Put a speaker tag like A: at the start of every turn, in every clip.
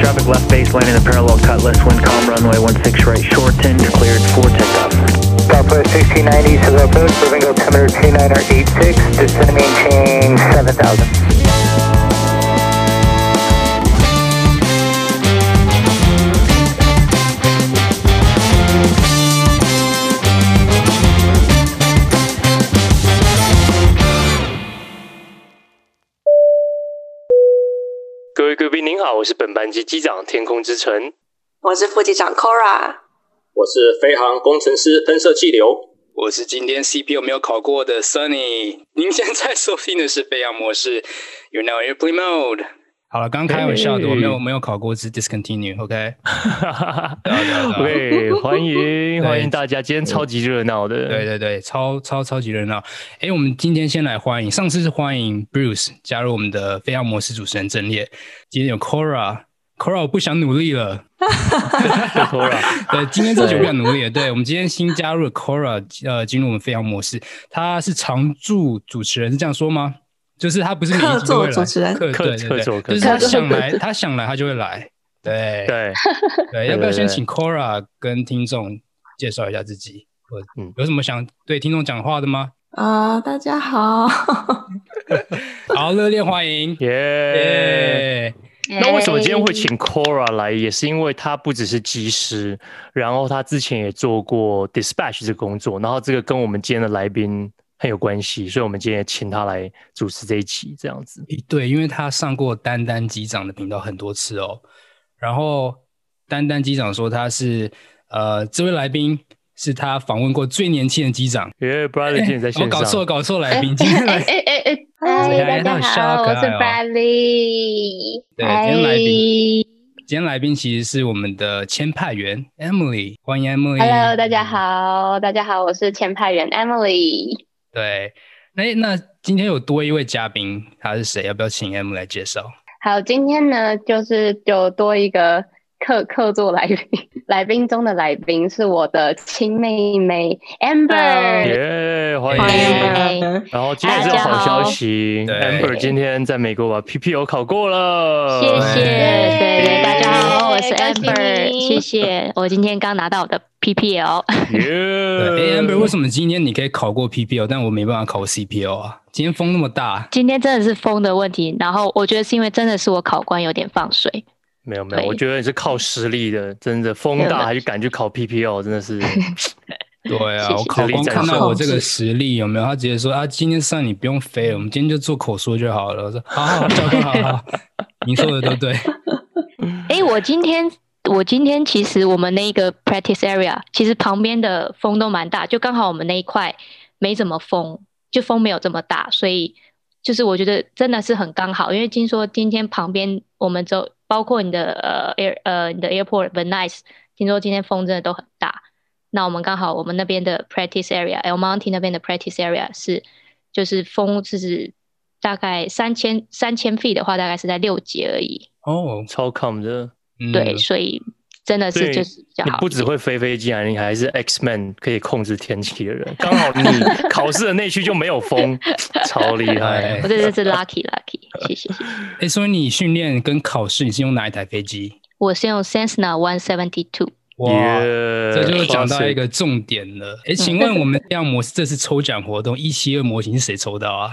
A: traffic left base landing the parallel cutlass, wind calm runway 16 right Short shortened, cleared for takeoff.
B: Southwest 1690, civil approach, moving altimeter 2986, descend maintain 7000.
C: 宾您好，我是本班机机长天空之城，
D: 我是副机长 Cora，
E: 我是飞航工程师喷射气流，
F: 我是今天 CPU 没有考过的 Sunny。您现在收听的是飞扬模式，You're now in airplane mode。好了，刚开玩笑的，我没有没有考过是 discontinue，OK？OK，
C: 欢迎 欢迎大家，今天超级热闹的，
F: 对对对，超超超级热闹。哎，我们今天先来欢迎，上次是欢迎 Bruce 加入我们的飞扬模式主持人阵列，今天有 Cora，Cora 我不想努力了，Cora，对，今天这局不想努力了，对，我们今天新加入的 Cora，呃，进入我们飞扬模式，他是常驻主持人，是这样说吗？就是他不是客座主持人，客对对对，就是他想来，他想来他就会来，对对 对。要不要先请 Cora 跟听众介绍一下自己？或嗯，有什么想对听众讲话的吗？
D: 啊、呃，大家好，
F: 好，热烈欢迎，耶！
C: 那为什么今天会请 Cora 来？也是因为他不只是机师，然后他之前也做过 Dispatch 这个工作，然后这个跟我们今天的来宾。很有关系，所以我们今天也请他来主持这一期，这样子。
F: 对，因为他上过丹丹机长的频道很多次哦。然后丹丹机长说他是呃，这位来宾是他访问过最年轻的机长。
C: 耶、yeah,，Bradley 今天在线上。
F: 我搞错，搞错来宾。
G: 哎哎哎哎，嗨，大家好，我是 Bradley。
F: 对，今天来宾，今天来宾其实是我们的签派员 Emily，欢迎 Emily。
G: Hello，大家好，大家好，我是签派员 Emily。
F: 对，那那今天有多一位嘉宾，他是谁？要不要请 M 来介绍？
G: 好，今天呢，就是就多一个客客座来宾，来宾中的来宾是我的亲妹妹 Amber，
C: 耶、yeah,，欢迎。欢迎然后今天是好消息，Amber 今天在美国把 PPO 考过了，
G: 谢谢。对，大家好，我是 Amber，谢谢。我今天刚拿到我的。PPL，
F: 对，Amber，为什么今天你可以考过 PPL，但我没办法考 CPL 啊？今天风那么大，
G: 今天真的是风的问题。然后我觉得是因为真的是我考官有点放水。
C: 没有没有，我觉得你是靠实力的，真的风大还是敢去考 P P O，真的是。
F: 对啊，我考官看到我这个实力有没有？他直接说啊，今天上你不用飞了，我们今天就做口说就好了。我说好好，教官好好，你说的都对。
G: 哎、欸，我今天。我今天其实我们那个 practice area 其实旁边的风都蛮大，就刚好我们那一块没怎么风，就风没有这么大，所以就是我觉得真的是很刚好。因为听说今天旁边我们就包括你的呃 air 呃你的 airport v e n i c e 听说今天风真的都很大。那我们刚好我们那边的 practice area，El Monte 那边的 practice area 是就是风是大概三千三千 feet 的话，大概是在六级而已。
C: 哦，超 calm 的。
G: 对，所以真的是就是比较好。
C: 你不只会飞飞机啊，你还是 X-Man 可以控制天气的人。刚好你考试的那区就没有风，超厉害。
G: 我真的是 lucky lucky，谢谢谢谢。
F: 哎，所以你训练跟考试，你是用哪一台飞机？
G: 我是用 Cessna One Seventy Two。
F: 哇，yeah, 这就讲到一个重点了。哎，请问我们这样模式这次抽奖活动一七二模型是谁抽到啊？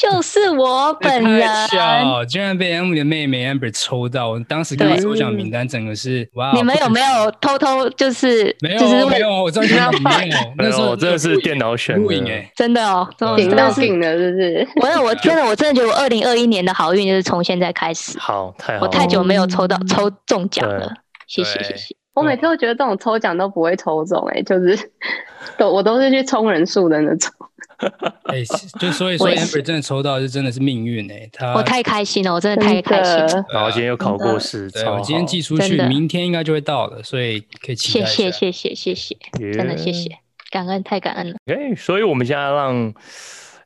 G: 就是我本人，
F: 小居然被 Emily 的妹妹 Amber 抽到。当时看到抽奖名单，整个是哇！
G: 你们有没有偷偷就是？
F: 没有，没有，我真的没有。那时候
C: 真的是电脑选的，
F: 哎，
G: 真的哦，
D: 顶到顶了，是不是？
G: 我有，我真的，我真的觉得我二零二一年的好运就是从现在开始。
C: 好，太好，
G: 我太久没有抽到抽中奖了，谢谢谢谢。我每次都觉得这种抽奖都不会抽中，哎，就是 都我都是去冲人数的那种。
F: 哎、欸，就所以说，Amber 真的抽到是真的是命运哎，他
G: 我太开心了，我真的太开心了。
C: 然后今天又考过试，
F: 对，我今天寄出去，明天应该就会到了，所以可以期待。
G: 谢谢谢谢谢谢，yeah. 真的谢谢，感恩太感恩了。
C: 哎，所以我们现在让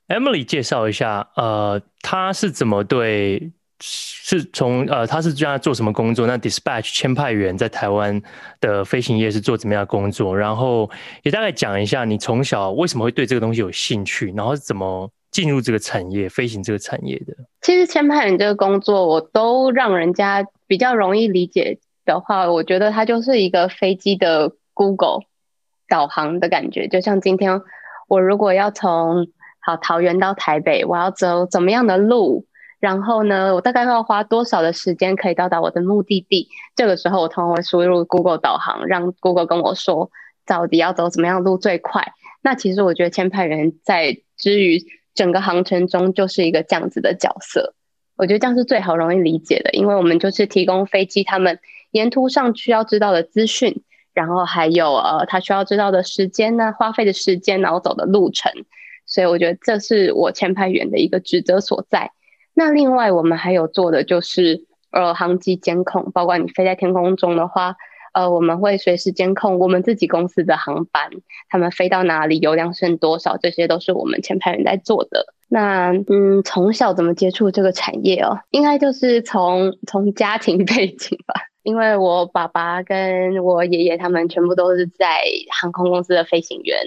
C: Emily 介绍一下，呃，他是怎么对。是从呃，他是这样做什么工作？那 dispatch 签派员在台湾的飞行业是做怎么样的工作？然后也大概讲一下你从小为什么会对这个东西有兴趣，然后是怎么进入这个产业，飞行这个产业的？
D: 其实签派员这个工作，我都让人家比较容易理解的话，我觉得它就是一个飞机的 Google 导航的感觉。就像今天我如果要从好桃园到台北，我要走怎么样的路？然后呢，我大概要花多少的时间可以到达我的目的地？这个时候，我通常会输入 Google 导航，让 Google 跟我说到底要走怎么样路最快。那其实我觉得签派员在之于整个航程中就是一个这样子的角色。我觉得这样是最好容易理解的，因为我们就是提供飞机他们沿途上需要知道的资讯，然后还有呃他需要知道的时间呢，花费的时间，然后走的路程。所以我觉得这是我签派员的一个职责所在。那另外，我们还有做的就是呃航机监控，包括你飞在天空中的话，呃我们会随时监控我们自己公司的航班，他们飞到哪里，油量剩多少，这些都是我们前排人在做的。那嗯，从小怎么接触这个产业哦？应该就是从从家庭 背景吧，因为我爸爸跟我爷爷他们全部都是在航空公司的飞行员，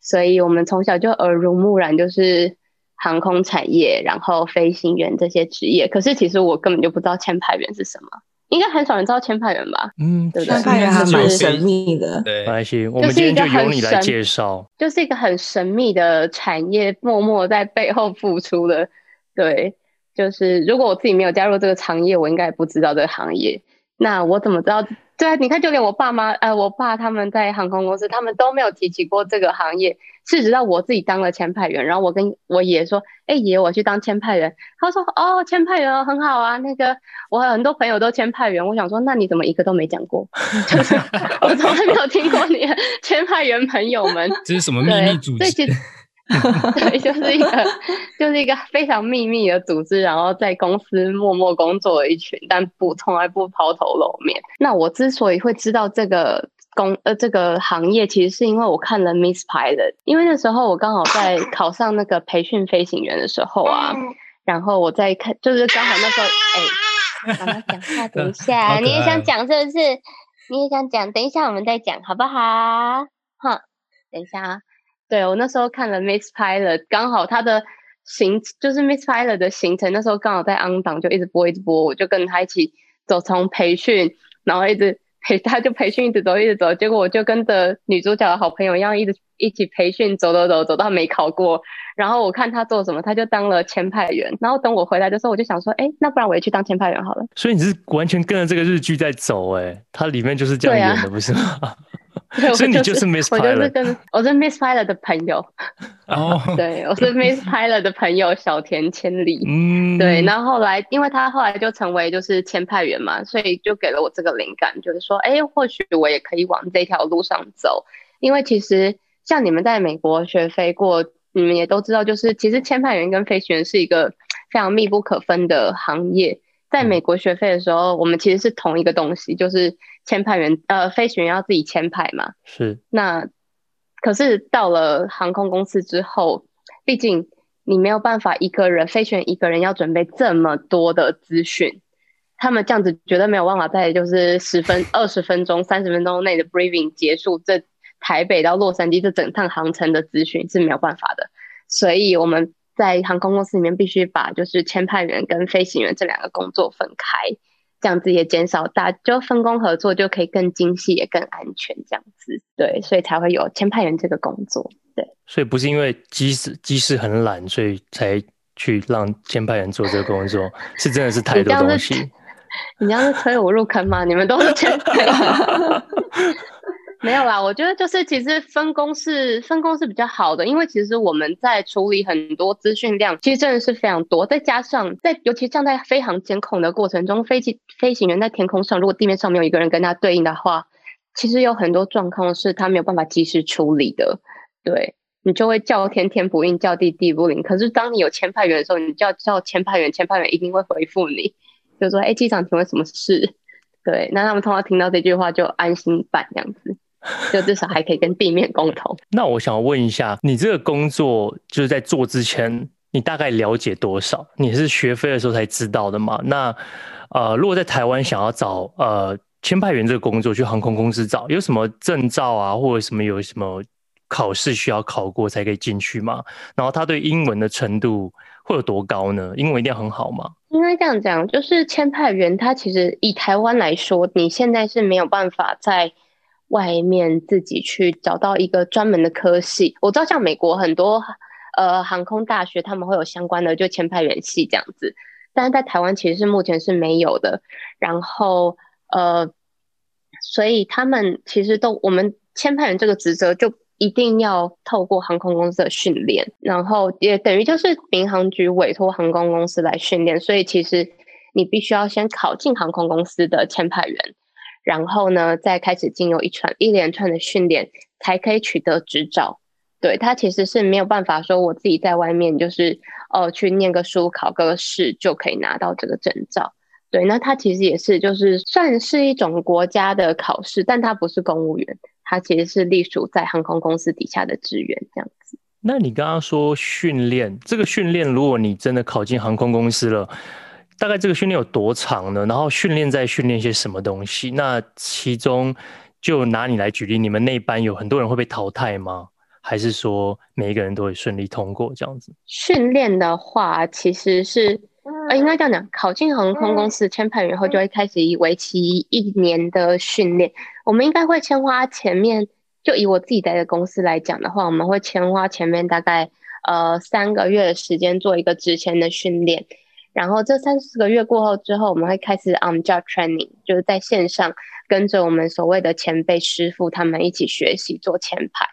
D: 所以我们从小就耳濡目染，就是。航空产业，然后飞行员这些职业，可是其实我根本就不知道签派员是什么，应该很少人知道签派员吧？嗯，对不对？签派员还蛮神秘的，
C: 对，没关系，我们今天就由你来介绍，
D: 就是一个很神秘的产业，默默在背后付出的。对，就是如果我自己没有加入这个行业，我应该也不知道这个行业。那我怎么知道？对啊，你看，就连我爸妈，呃，我爸他们在航空公司，他们都没有提起过这个行业。是直到我自己当了签派员，然后我跟我爷爷说：“哎、欸，爷爷，我去当签派员。”他说：“哦，签派员很好啊，那个我很多朋友都签派员。”我想说：“那你怎么一个都没讲过？” 就是 我从来没有听过你的签派员朋友们。
F: 这是什么秘密组织？
D: 对，就是一个，就是一个非常秘密的组织，然后在公司默默工作的一群，但不从来不抛头露面。那我之所以会知道这个工呃这个行业，其实是因为我看了 Miss Pilot，因为那时候我刚好在考上那个培训飞行员的时候啊，然后我在看，就是刚好那时候，哎，妈妈讲话，等一下，你也想讲是不是？你也想讲，等一下我们再讲好不好？哼，等一下啊。对，我那时候看了 Miss Pilot，刚好他的行就是 Miss Pilot 的行程，那时候刚好在 on 档，就一直播一直播，我就跟他一起走，从培训，然后一直陪 他，就培训一直走一直走，结果我就跟着女主角的好朋友一样，一直一起培训，走走走走到没考过，然后我看他做什么，他就当了签派员，然后等我回来的时候，我就想说，哎，那不然我也去当签派员好了。
C: 所以你是完全跟着这个日剧在走，哎，它里面就是这样演的，不是吗？所以你就是 Miss Pilot，
D: 我就是跟我是 Miss Pilot 的朋友。哦，对，我是 Miss Pilot 的朋友小田千里。嗯，对。然后后来，因为他后来就成为就是签派员嘛，所以就给了我这个灵感，就是说，哎，或许我也可以往这条路上走。因为其实像你们在美国学飞过，你们也都知道，就是其实签派员跟飞行员是一个非常密不可分的行业。在美国学费的时候，我们其实是同一个东西，就是。签派员呃，飞行员要自己签派嘛？
C: 是。
D: 那可是到了航空公司之后，毕竟你没有办法一个人飞行员一个人要准备这么多的资讯，他们这样子绝对没有办法在就是十分、二十分钟、三十分钟内的 briefing 结束这台北到洛杉矶这整趟航程的资讯是没有办法的。所以我们在航空公司里面必须把就是签派员跟飞行员这两个工作分开。这样子也减少大，就分工合作就可以更精细也更安全，这样子对，所以才会有签派员这个工作，对。
C: 所以不是因为机师机师很懒，所以才去让签派员做这个工作，是真的是太多东西。
D: 你这样是推我入坑吗？你们都是签派员。没有啦，我觉得就是其实分工是分工是比较好的，因为其实我们在处理很多资讯量，其实真的是非常多。再加上在尤其像在飞航监控的过程中，飞机飞行员在天空上，如果地面上没有一个人跟他对应的话，其实有很多状况是他没有办法及时处理的。对，你就会叫天天不应，叫地地不灵。可是当你有签派员的时候，你叫叫签派员，签派员一定会回复你，就说：“哎，机长，请问什么事？” 对，那他们通常听到这句话就安心办这样子。就至少还可以跟地面沟通。
C: 那我想问一下，你这个工作就是在做之前，你大概了解多少？你是学飞的时候才知道的吗？那呃，如果在台湾想要找呃签派员这个工作，去航空公司找，有什么证照啊，或者什么有什么考试需要考过才可以进去吗？然后他对英文的程度会有多高呢？英文一定要很好吗？
D: 应该这样讲，就是签派员他其实以台湾来说，你现在是没有办法在外面自己去找到一个专门的科系。我知道像美国很多呃航空大学他们会有相关的就签派员系这样子，但是在台湾其实是目前是没有的。然后呃，所以他们其实都我们签派员这个职责就。一定要透过航空公司的训练，然后也等于就是民航局委托航空公司来训练，所以其实你必须要先考进航空公司的签派员，然后呢，再开始经由一串一连串的训练，才可以取得执照。对，他其实是没有办法说我自己在外面就是哦去念个书、考个试就可以拿到这个证照。对，那他其实也是就是算是一种国家的考试，但他不是公务员。它其实是隶属在航空公司底下的职员这样子。
C: 那你刚刚说训练，这个训练，如果你真的考进航空公司了，大概这个训练有多长呢？然后训练在训练些什么东西？那其中就拿你来举例，你们那班有很多人会被淘汰吗？还是说每一个人都会顺利通过这样子？
D: 训练的话，其实是呃，应该这样讲，考进航空公司签派员后，就会开始以为期一年的训练。我们应该会先花前面，就以我自己待的公司来讲的话，我们会先花前面大概呃三个月的时间做一个之前的训练，然后这三四个月过后之后，我们会开始 on job training，就是在线上跟着我们所谓的前辈师傅他们一起学习做前排，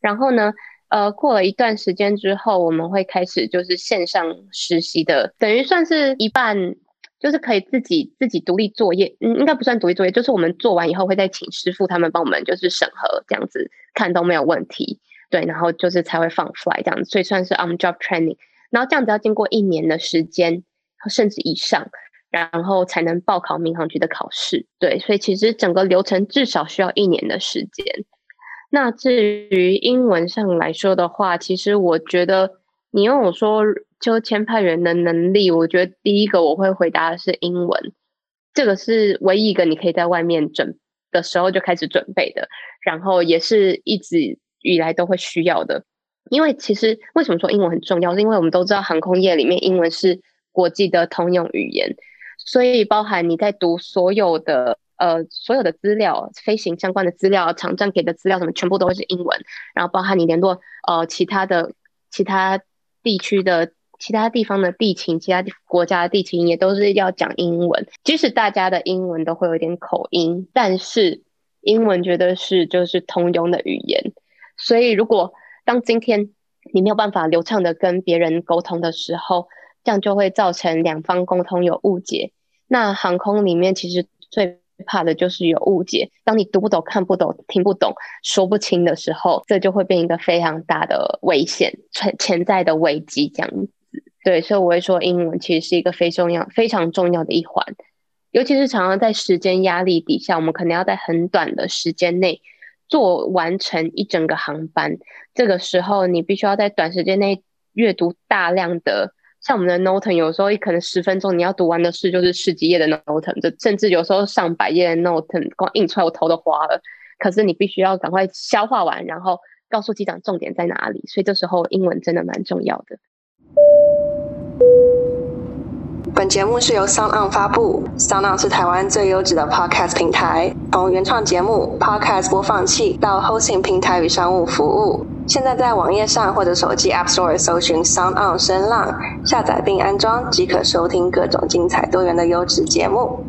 D: 然后呢，呃，过了一段时间之后，我们会开始就是线上实习的，等于算是一半。就是可以自己自己独立作业，嗯，应该不算独立作业，就是我们做完以后会再请师傅他们帮我们就是审核这样子，看都没有问题，对，然后就是才会放 fly 这样子，所以算是 on job training，然后这样子要经过一年的时间甚至以上，然后才能报考民航局的考试，对，所以其实整个流程至少需要一年的时间。那至于英文上来说的话，其实我觉得你用我说。就签派员的能力，我觉得第一个我会回答的是英文，这个是唯一一个你可以在外面准的时候就开始准备的，然后也是一直以来都会需要的。因为其实为什么说英文很重要，是因为我们都知道航空业里面英文是国际的通用语言，所以包含你在读所有的呃所有的资料、飞行相关的资料、场站给的资料什么，全部都会是英文，然后包含你联络呃其他的其他地区的。其他地方的地勤，其他国家的地勤也都是要讲英文。即使大家的英文都会有点口音，但是英文绝对是就是通用的语言。所以，如果当今天你没有办法流畅的跟别人沟通的时候，这样就会造成两方沟通有误解。那航空里面其实最怕的就是有误解。当你读不懂、看不懂、听不懂、说不清的时候，这就会变一个非常大的危险、潜潜在的危机，这样子。对，所以我会说，英文其实是一个非常重要、非常重要的一环，尤其是常常在时间压力底下，我们可能要在很短的时间内做完成一整个航班。这个时候，你必须要在短时间内阅读大量的，像我们的 Noten，有时候可能十分钟你要读完的事就是十几页的 Noten，这甚至有时候上百页的 Noten，光印出来我头都花了。可是你必须要赶快消化完，然后告诉机长重点在哪里。所以这时候英文真的蛮重要的。
H: 本节目是由 SoundOn 发布，SoundOn 是台湾最优质的 Podcast 平台，从原创节目、Podcast 播放器到 Hosting 平台与商务服务。现在在网页上或者手机 App Store 搜寻 SoundOn 声浪，下载并安装即可收听各种精彩多元的优质节目。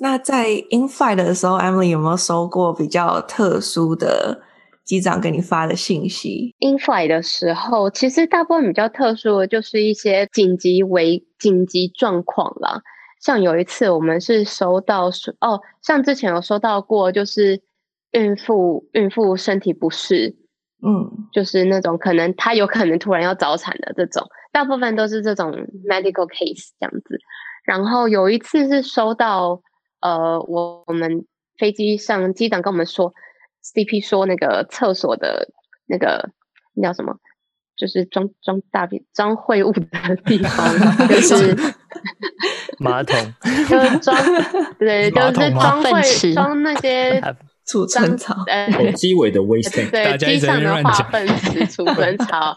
I: 那在 Infight 的时候，Emily 有没有收过比较特殊的？机长给你发的信息
D: ，In flight 的时候，其实大部分比较特殊的就是一些紧急危紧急状况啦。像有一次，我们是收到哦，像之前有收到过，就是孕妇孕妇身体不适，嗯，就是那种可能她有可能突然要早产的这种，大部分都是这种 medical case 这样子。然后有一次是收到，呃，我我们飞机上机长跟我们说。CP 说那个厕所的那个那叫什么？就是装装大便、装秽物的地方，就是
C: 马桶，
D: 就是装 对，就是装秽装那些
I: 储存槽，
D: 呃，
J: 机尾的 waste，
D: 对，机上的化粪池储存槽。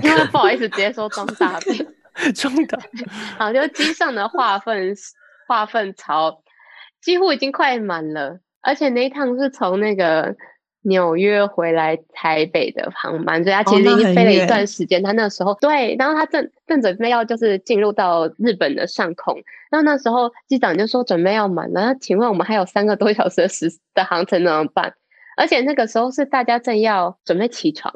D: 因为不好意思，直接说装大便，
C: 装大。
D: 好，就机上的化粪化粪槽几乎已经快满了，而且那一趟是从那个纽约回来台北的航班，所以他其实已经飞了一段时间。他那时候对，然后他正正准备要就是进入到日本的上空，然后那时候机长就说准备要满了，那请问我们还有三个多小时的时的航程怎么办？而且那个时候是大家正要准备起床，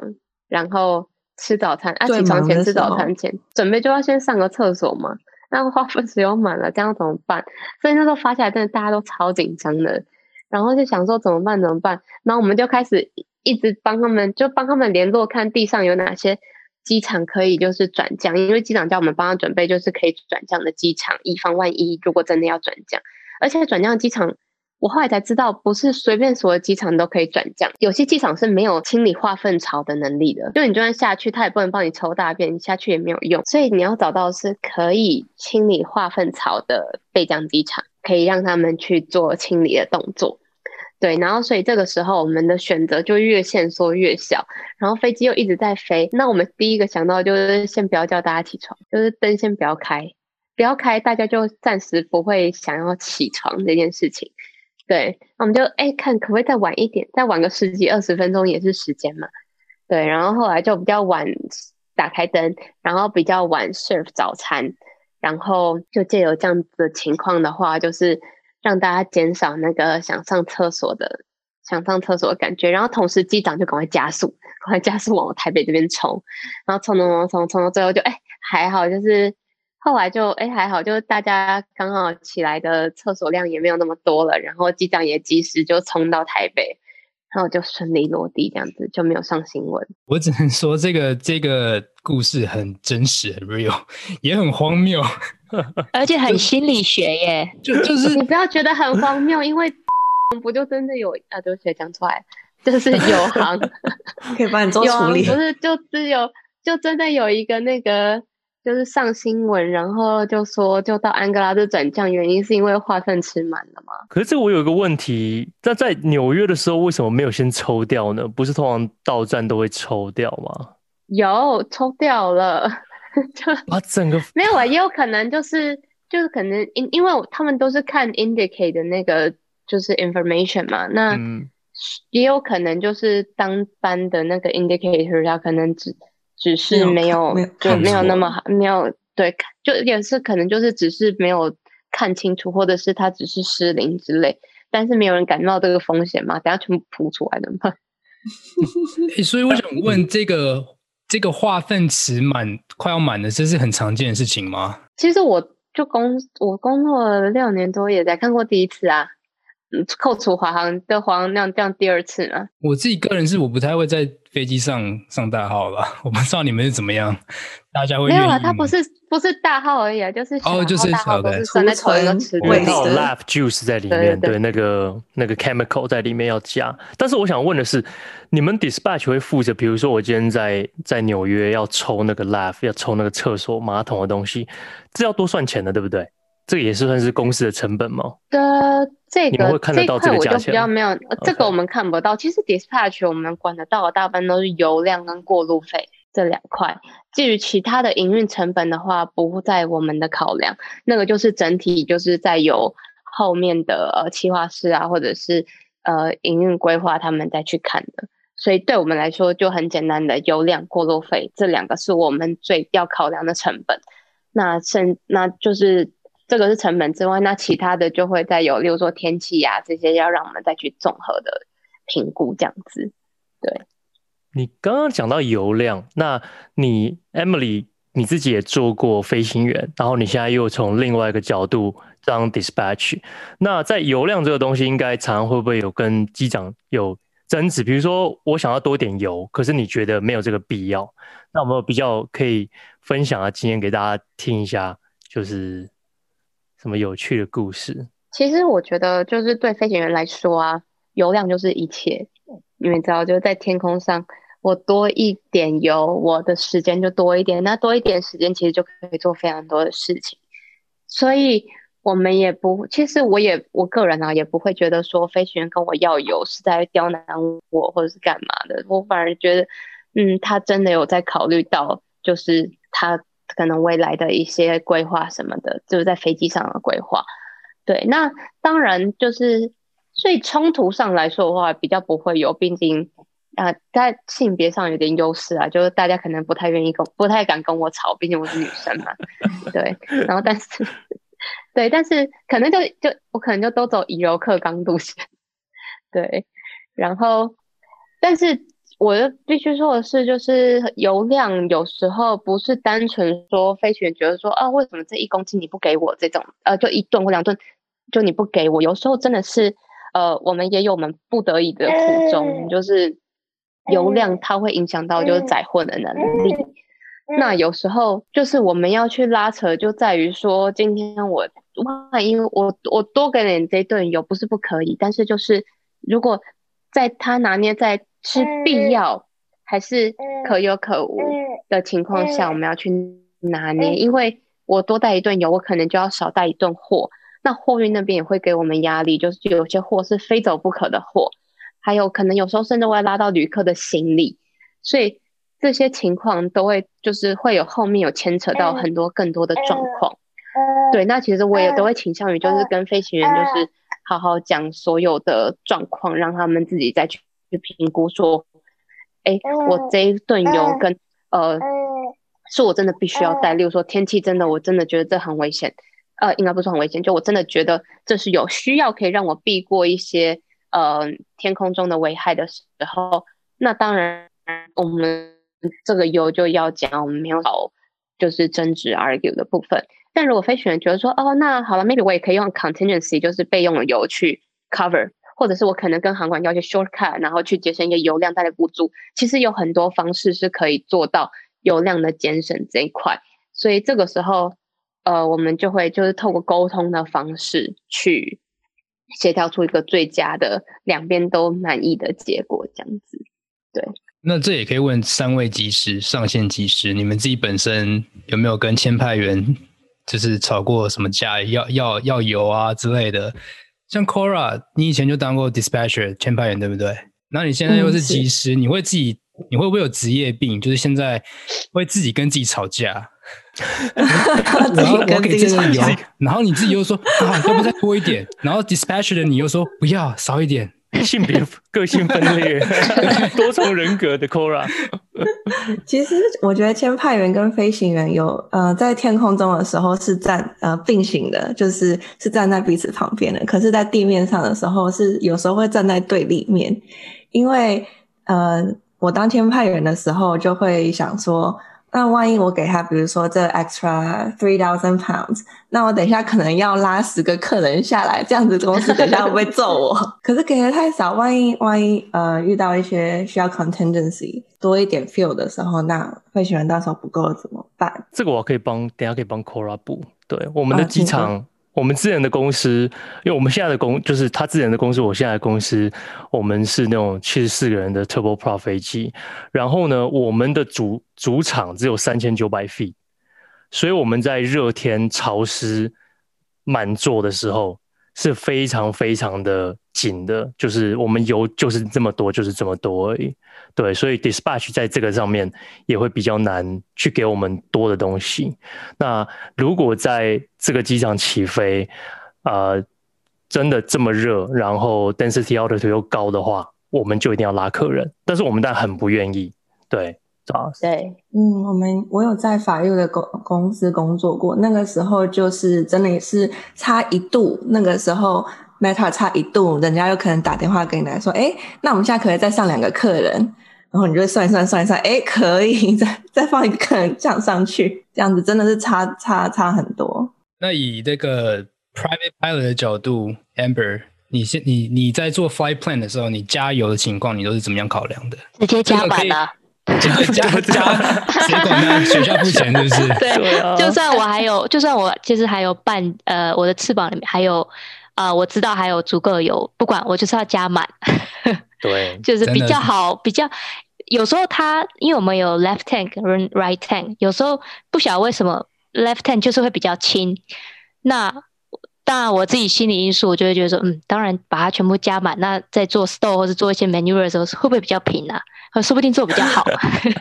D: 然后。吃早餐啊！起床前吃早餐前，准备就要先上个厕所嘛。那化粪池又满了，这样怎么办？所以那时候发下来，真的大家都超紧张的。然后就想说怎么办？怎么办？然后我们就开始一直帮他们，就帮他们联络，看地上有哪些机场可以就是转降，因为机长叫我们帮他准备，就是可以转降的机场，以防万一，如果真的要转降。而且转降机场。我后来才知道，不是随便所有机场都可以转降，有些机场是没有清理化粪槽的能力的。就你就算下去，他也不能帮你抽大便，你下去也没有用。所以你要找到是可以清理化粪槽的备降机场，可以让他们去做清理的动作。对，然后所以这个时候我们的选择就越限缩越小，然后飞机又一直在飞。那我们第一个想到就是先不要叫大家起床，就是灯先不要开，不要开，大家就暂时不会想要起床这件事情。对，那我们就哎看可不可以再晚一点，再晚个十几二十分钟也是时间嘛。对，然后后来就比较晚打开灯，然后比较晚 serve 早餐，然后就借由这样子的情况的话，就是让大家减少那个想上厕所的想上厕所的感觉，然后同时机长就赶快加速，赶快加速往台北这边冲，然后冲冲冲冲冲到最后就哎还好就是。后来就哎还好，就是大家刚好起来的厕所量也没有那么多了，然后机长也及时就冲到台北，然后就顺利落地，这样子就没有上新闻。
F: 我只能说这个这个故事很真实，很 real，也很荒谬，
G: 而且很心理学耶。
F: 就就是
D: 你不要觉得很荒谬，因为不就真的有啊？对不起，讲出来就是有行
I: 可以帮你做处理，
D: 不是就只有就真的有一个那个。就是上新闻，然后就说就到安哥拉就转降，原因是因为化粪池满了吗？
C: 可是这我有一个问题，那在纽约的时候为什么没有先抽掉呢？不是通常到站都会抽掉吗？
D: 有抽掉了，就
C: 把整个
D: 没有啊，也有可能就是就是可能因因为他们都是看 indicate 的那个就是 information 嘛，那也有可能就是当班的那个 indicator 它可能只。只是没有，没有就没有那么好，没有对，就也是可能就是只是没有看清楚，或者是他只是失灵之类，但是没有人敢冒这个风险嘛？等下全部扑出来的嘛？
F: 欸、所以我想问，这个这个化粪池满快要满了，这是很常见的事情吗？
D: 其实我就工我工作了六年多，也才看过第一次啊。嗯，扣除华航的华航那样这样第二次呢？
F: 我自己个人是我不太会在飞机上上大号了，我不知道你们是怎么样，大家会没有啊？
D: 它不是不是大号而已啊，就是
F: 哦，就是
D: 小的，存在同一个池位，
C: 有 live juice 在里面，对，对，对，对那个那个 chemical 在里面要加。但是我想问的是，你们 dispatch 会负责，比如说我今天在在纽约要抽那个 live 要抽那个厕所马桶的东西，这要多算钱的，对不对？这个也是算是公司的成本吗？
D: 的这个
C: 这块
D: 我就比较没有.这个我们看不到。其实 dispatch 我们管得到的大部分都是油量跟过路费这两块。至于其他的营运成本的话，不在我们的考量。那个就是整体就是在由后面的呃企划师啊，或者是呃营运规划他们再去看的。所以对我们来说就很简单的油量、过路费这两个是我们最要考量的成本。那剩那就是。这个是成本之外，那其他的就会再有，例如说天气呀、啊、这些，要让我们再去综合的评估这样子。对，
C: 你刚刚讲到油量，那你 Emily 你自己也做过飞行员，然后你现在又从另外一个角度当 dispatch，那在油量这个东西，应该常常会不会有跟机长有争执？比如说我想要多点油，可是你觉得没有这个必要，那我们比较可以分享的经验给大家听一下，就是。什么有趣的故事？
D: 其实我觉得，就是对飞行员来说啊，油量就是一切。你们知道，就是在天空上，我多一点油，我的时间就多一点。那多一点时间，其实就可以做非常多的事情。所以我们也不，其实我也我个人啊，也不会觉得说飞行员跟我要油是在刁难我或者是干嘛的。我反而觉得，嗯，他真的有在考虑到，就是他可能未来的一些规划什么的，就是在飞机上的规划。对，那当然就是，所以冲突上来说的话，比较不会有，毕竟啊，在性别上有点优势啊，就是大家可能不太愿意跟，不太敢跟我吵，毕竟我是女生嘛。对，然后但是。对，但是可能就就我可能就都走以柔克刚路线，对，然后，但是我必须说的是，就是油量有时候不是单纯说飞行员觉得说啊，为什么这一公斤你不给我这种，呃，就一顿或两顿就你不给我，有时候真的是呃，我们也有我们不得已的苦衷，就是油量它会影响到就是载货的能力。那有时候就是我们要去拉扯，就在于说，今天我万一我我多给你这顿油不是不可以，但是就是如果在他拿捏在是必要还是可有可无的情况下，我们要去拿捏，因为我多带一顿油，我可能就要少带一顿货，那货运那边也会给我们压力，就是有些货是非走不可的货，还有可能有时候甚至会拉到旅客的行李，所以。这些情况都会就是会有后面有牵扯到很多更多的状况，对，那其实我也都会倾向于就是跟飞行员就是好好讲所有的状况，让他们自己再去去评估说，哎，我这一顿油跟呃，是我真的必须要带，例如说天气真的我真的觉得这很危险，呃，应该不是很危险，就我真的觉得这是有需要可以让我避过一些呃天空中的危害的时候，那当然我们。这个油就要讲，我们没有好，就是争执 argue 的部分。但如果飞行员觉得说，哦，那好了，maybe 我也可以用 contingency，就是备用的油去 cover，或者是我可能跟航管要一些 shortcut，然后去节省一个油量带来补助。其实有很多方式是可以做到油量的节省这一块。所以这个时候，呃，我们就会就是透过沟通的方式去协调出一个最佳的两边都满意的结果，这样子，对。
F: 那这也可以问三位机师、上线机师，你们自己本身有没有跟签派员就是吵过什么架，要要要油啊之类的？像 Cora，你以前就当过 dispatcher 签派员，对不对？那你现在又是技师，嗯、你会自己你会不会有职业病？就是现在会自己跟自己吵架，然后我给这个油，然后你自己又说啊，要不再多一点？然后 dispatcher 的你又说不要少一点。
C: 性别个性分裂，多重人格的 Cora。
I: 其实我觉得签派员跟飞行员有呃在天空中的时候是站呃并行的，就是是站在彼此旁边的。可是，在地面上的时候是有时候会站在对立面，因为呃我当签派员的时候就会想说。那万一我给他，比如说这 extra three thousand pounds，那我等一下可能要拉十个客人下来，这样子公司等一下会不会揍我？可是给的太少，万一万一呃遇到一些需要 contingency 多一点 feel 的时候，那飞行员到时候不够了怎么办？
C: 这个我可以帮，等一下可以帮 Cora 补。对，我们的机场。我们之前的公司，因为我们现在的公就是他之前的公司，我现在的公司，我们是那种七十四个人的 Turbo Pro 飞机。然后呢，我们的主主场只有三千九百 feet，所以我们在热天潮湿满座的时候。是非常非常的紧的，就是我们油就是这么多，就是这么多而已。对，所以 dispatch 在这个上面也会比较难去给我们多的东西。那如果在这个机场起飞，呃，真的这么热，然后 density altitude 又高的话，我们就一定要拉客人。但是我们但很不愿意，对。
D: 对，
I: 嗯，我们我有在法律的公公司工作过，那个时候就是真的也是差一度，那个时候 METAR 差一度，人家有可能打电话给你来说，哎，那我们现在可以再上两个客人，然后你就算一算算一算，哎，可以 再再放一个客人这样上去，这样子真的是差差差很多。
F: 那以这个 private pilot 的角度，Amber，你现你你在做 flight plan 的时候，你加油的情况，你都是怎么样考量的？
G: 直接加满了。
F: 加加 加，谁管呢？学校付钱是不是？
G: 对，就算我还有，就算我其实还有半呃，我的翅膀里面还有啊、呃，我知道还有足够油，不管我就是要加满。
C: 对，
G: 就是比较好，比较有时候它因为我们有 left tank 和 right tank，有时候不晓得为什么 left tank 就是会比较轻。那当然我自己心理因素，我就会觉得说，嗯，当然把它全部加满，那在做 store 或者做一些 maneuver 的时候，会不会比较平啊？说不定做比较好。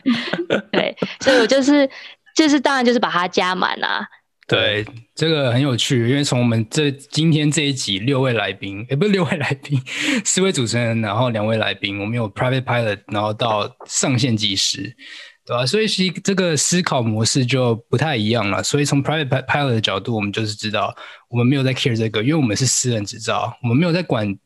G: 对，所以我就是就是当然就是把它加满啊。
F: 对，这个很有趣，因为从我们这今天这一集六位来宾，也不是六位来宾，四位主持人，然后两位来宾，我们有 private pilot，然后到上线技师，对吧？所以其实这个思考模式就不太一样了。所以从 private pilot 的角度，我们就是知道，我们没有在 care 这个，因为我们是私人执照，我们没有在管。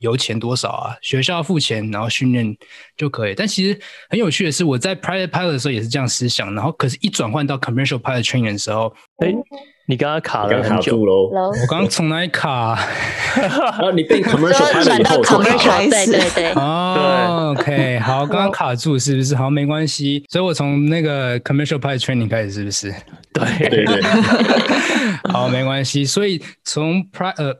F: 油钱多少啊？学校付钱，然后训练就可以。但其实很有趣的是，我在 private pilot 的时候也是这样思想，然后可是一转换到 commercial pilot training 的时候，
C: 哎、欸，你刚刚卡了很久喽。
F: 我刚刚从哪里卡？啊，
E: 你被 commercial pilot 以后转到
G: commercial，对对对。
F: 哦，OK，好，刚刚卡住是不是？好，没关系。所以我从那个 commercial pilot training 开始，是不是？
C: 对对对。
F: 好，没关系。所以从 private，。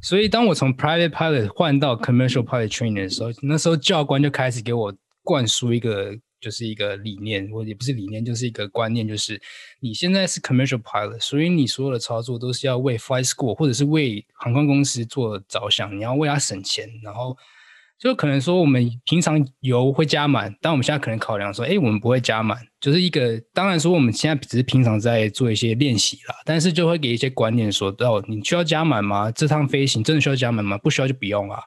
F: 所以，当我从 private pilot 换到 commercial pilot training 的时候，那时候教官就开始给我灌输一个，就是一个理念，或也不是理念，就是一个观念，就是你现在是 commercial pilot，所以你所有的操作都是要为 flight school 或者是为航空公司做着想，你要为他省钱，然后。就可能说，我们平常油会加满，但我们现在可能考量说，哎，我们不会加满，就是一个当然说，我们现在只是平常在做一些练习啦，但是就会给一些观念说，到你需要加满吗？这趟飞行真的需要加满吗？不需要就不用啊。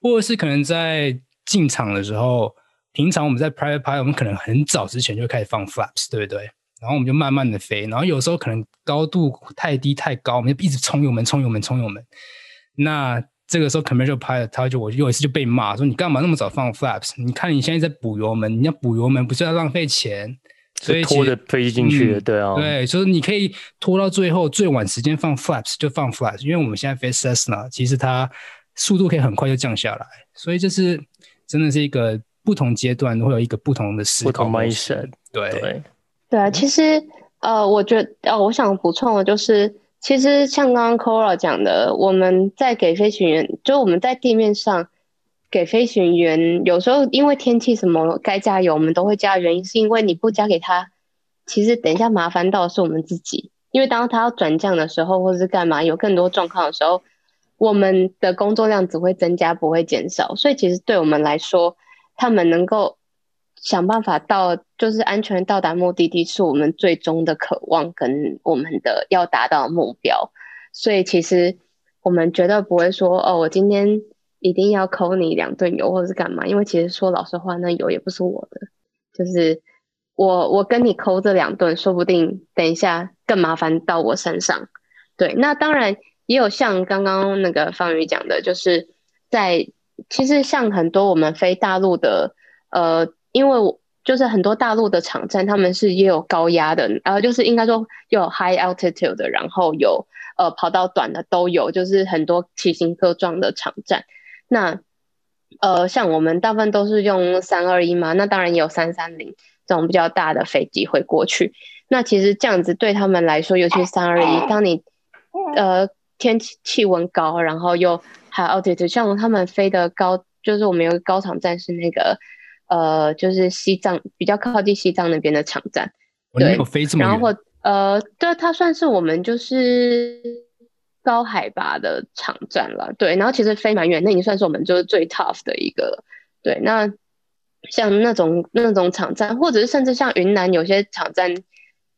F: 或者是可能在进场的时候，平常我们在 private pilot，我们可能很早之前就开始放 flaps，对不对？然后我们就慢慢的飞，然后有时候可能高度太低太高，我们就一直冲油门，冲油门，冲油门。那这个时候，commercial pilot 他就我有一次就被骂说：“你干嘛那么早放 flaps？你看你现在在补油门，你要补油门不是要浪费钱？所以
C: 拖着飞进去的，对啊，
F: 对，就是你可以拖到最后最晚时间放 flaps 就放 flaps，因为我们现在飞 Cessna，其实它速度可以很快就降下来，所以这是真的是一个不同阶段会有一个不同的思考，
C: 不同 mindset，
F: 对
C: 对
D: 对啊，其实呃，我觉得呃，我想补充的就是。其实像刚刚 Cora 讲的，我们在给飞行员，就我们在地面上给飞行员，有时候因为天气什么该加油，我们都会加。原因是因为你不加给他，其实等一下麻烦到的是我们自己。因为当他要转降的时候，或者是干嘛有更多状况的时候，我们的工作量只会增加，不会减少。所以其实对我们来说，他们能够。想办法到就是安全到达目的地，是我们最终的渴望跟我们的要达到目标。所以其实我们绝对不会说哦，我今天一定要扣你两顿油或者是干嘛，因为其实说老实话，那油也不是我的，就是我我跟你扣这两顿，说不定等一下更麻烦到我身上。对，那当然也有像刚刚那个方宇讲的，就是在其实像很多我们飞大陆的呃。因为我就是很多大陆的场站，他们是也有高压的，然后就是应该说有 high altitude 的，然后有呃跑道短的都有，就是很多奇形各状的场站。那呃像我们大部分都是用三二一嘛，那当然也有三三零这种比较大的飞机会过去。那其实这样子对他们来说，尤其是三二一，当你呃天气气温高，然后又 high altitude，像他们飞的高，就是我们有个高场站是那个。呃，就是西藏比较靠近西藏那边的场站，对，然后呃，对，它算是我们就是高海拔的场站了，对，然后其实飞蛮远，那已经算是我们就是最 tough 的一个，对，那像那种那种场站，或者是甚至像云南有些场站，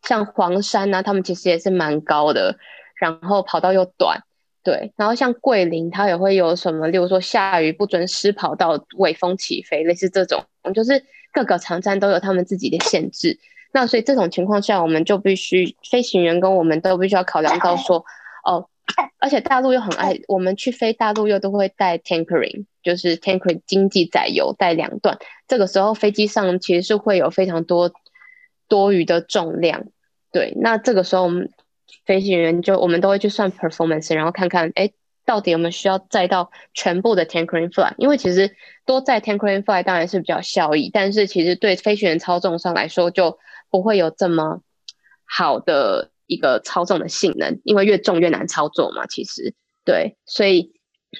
D: 像黄山啊，他们其实也是蛮高的，然后跑道又短。对，然后像桂林，它也会有什么，例如说下雨不准湿跑道，尾风起飞，类似这种，就是各个场站都有他们自己的限制。那所以这种情况下，我们就必须飞行员跟我们都必须要考量到说，哦，而且大陆又很爱，我们去飞大陆又都会带 tankering，就是 tankering 经济载油带两段，这个时候飞机上其实是会有非常多多余的重量。对，那这个时候我们。飞行员就我们都会去算 performance，然后看看哎，到底我们需要载到全部的 tankering flight，因为其实多载 tankering flight 当然是比较效益，但是其实对飞行员操纵上来说就不会有这么好的一个操纵的性能，因为越重越难操作嘛。其实对，所以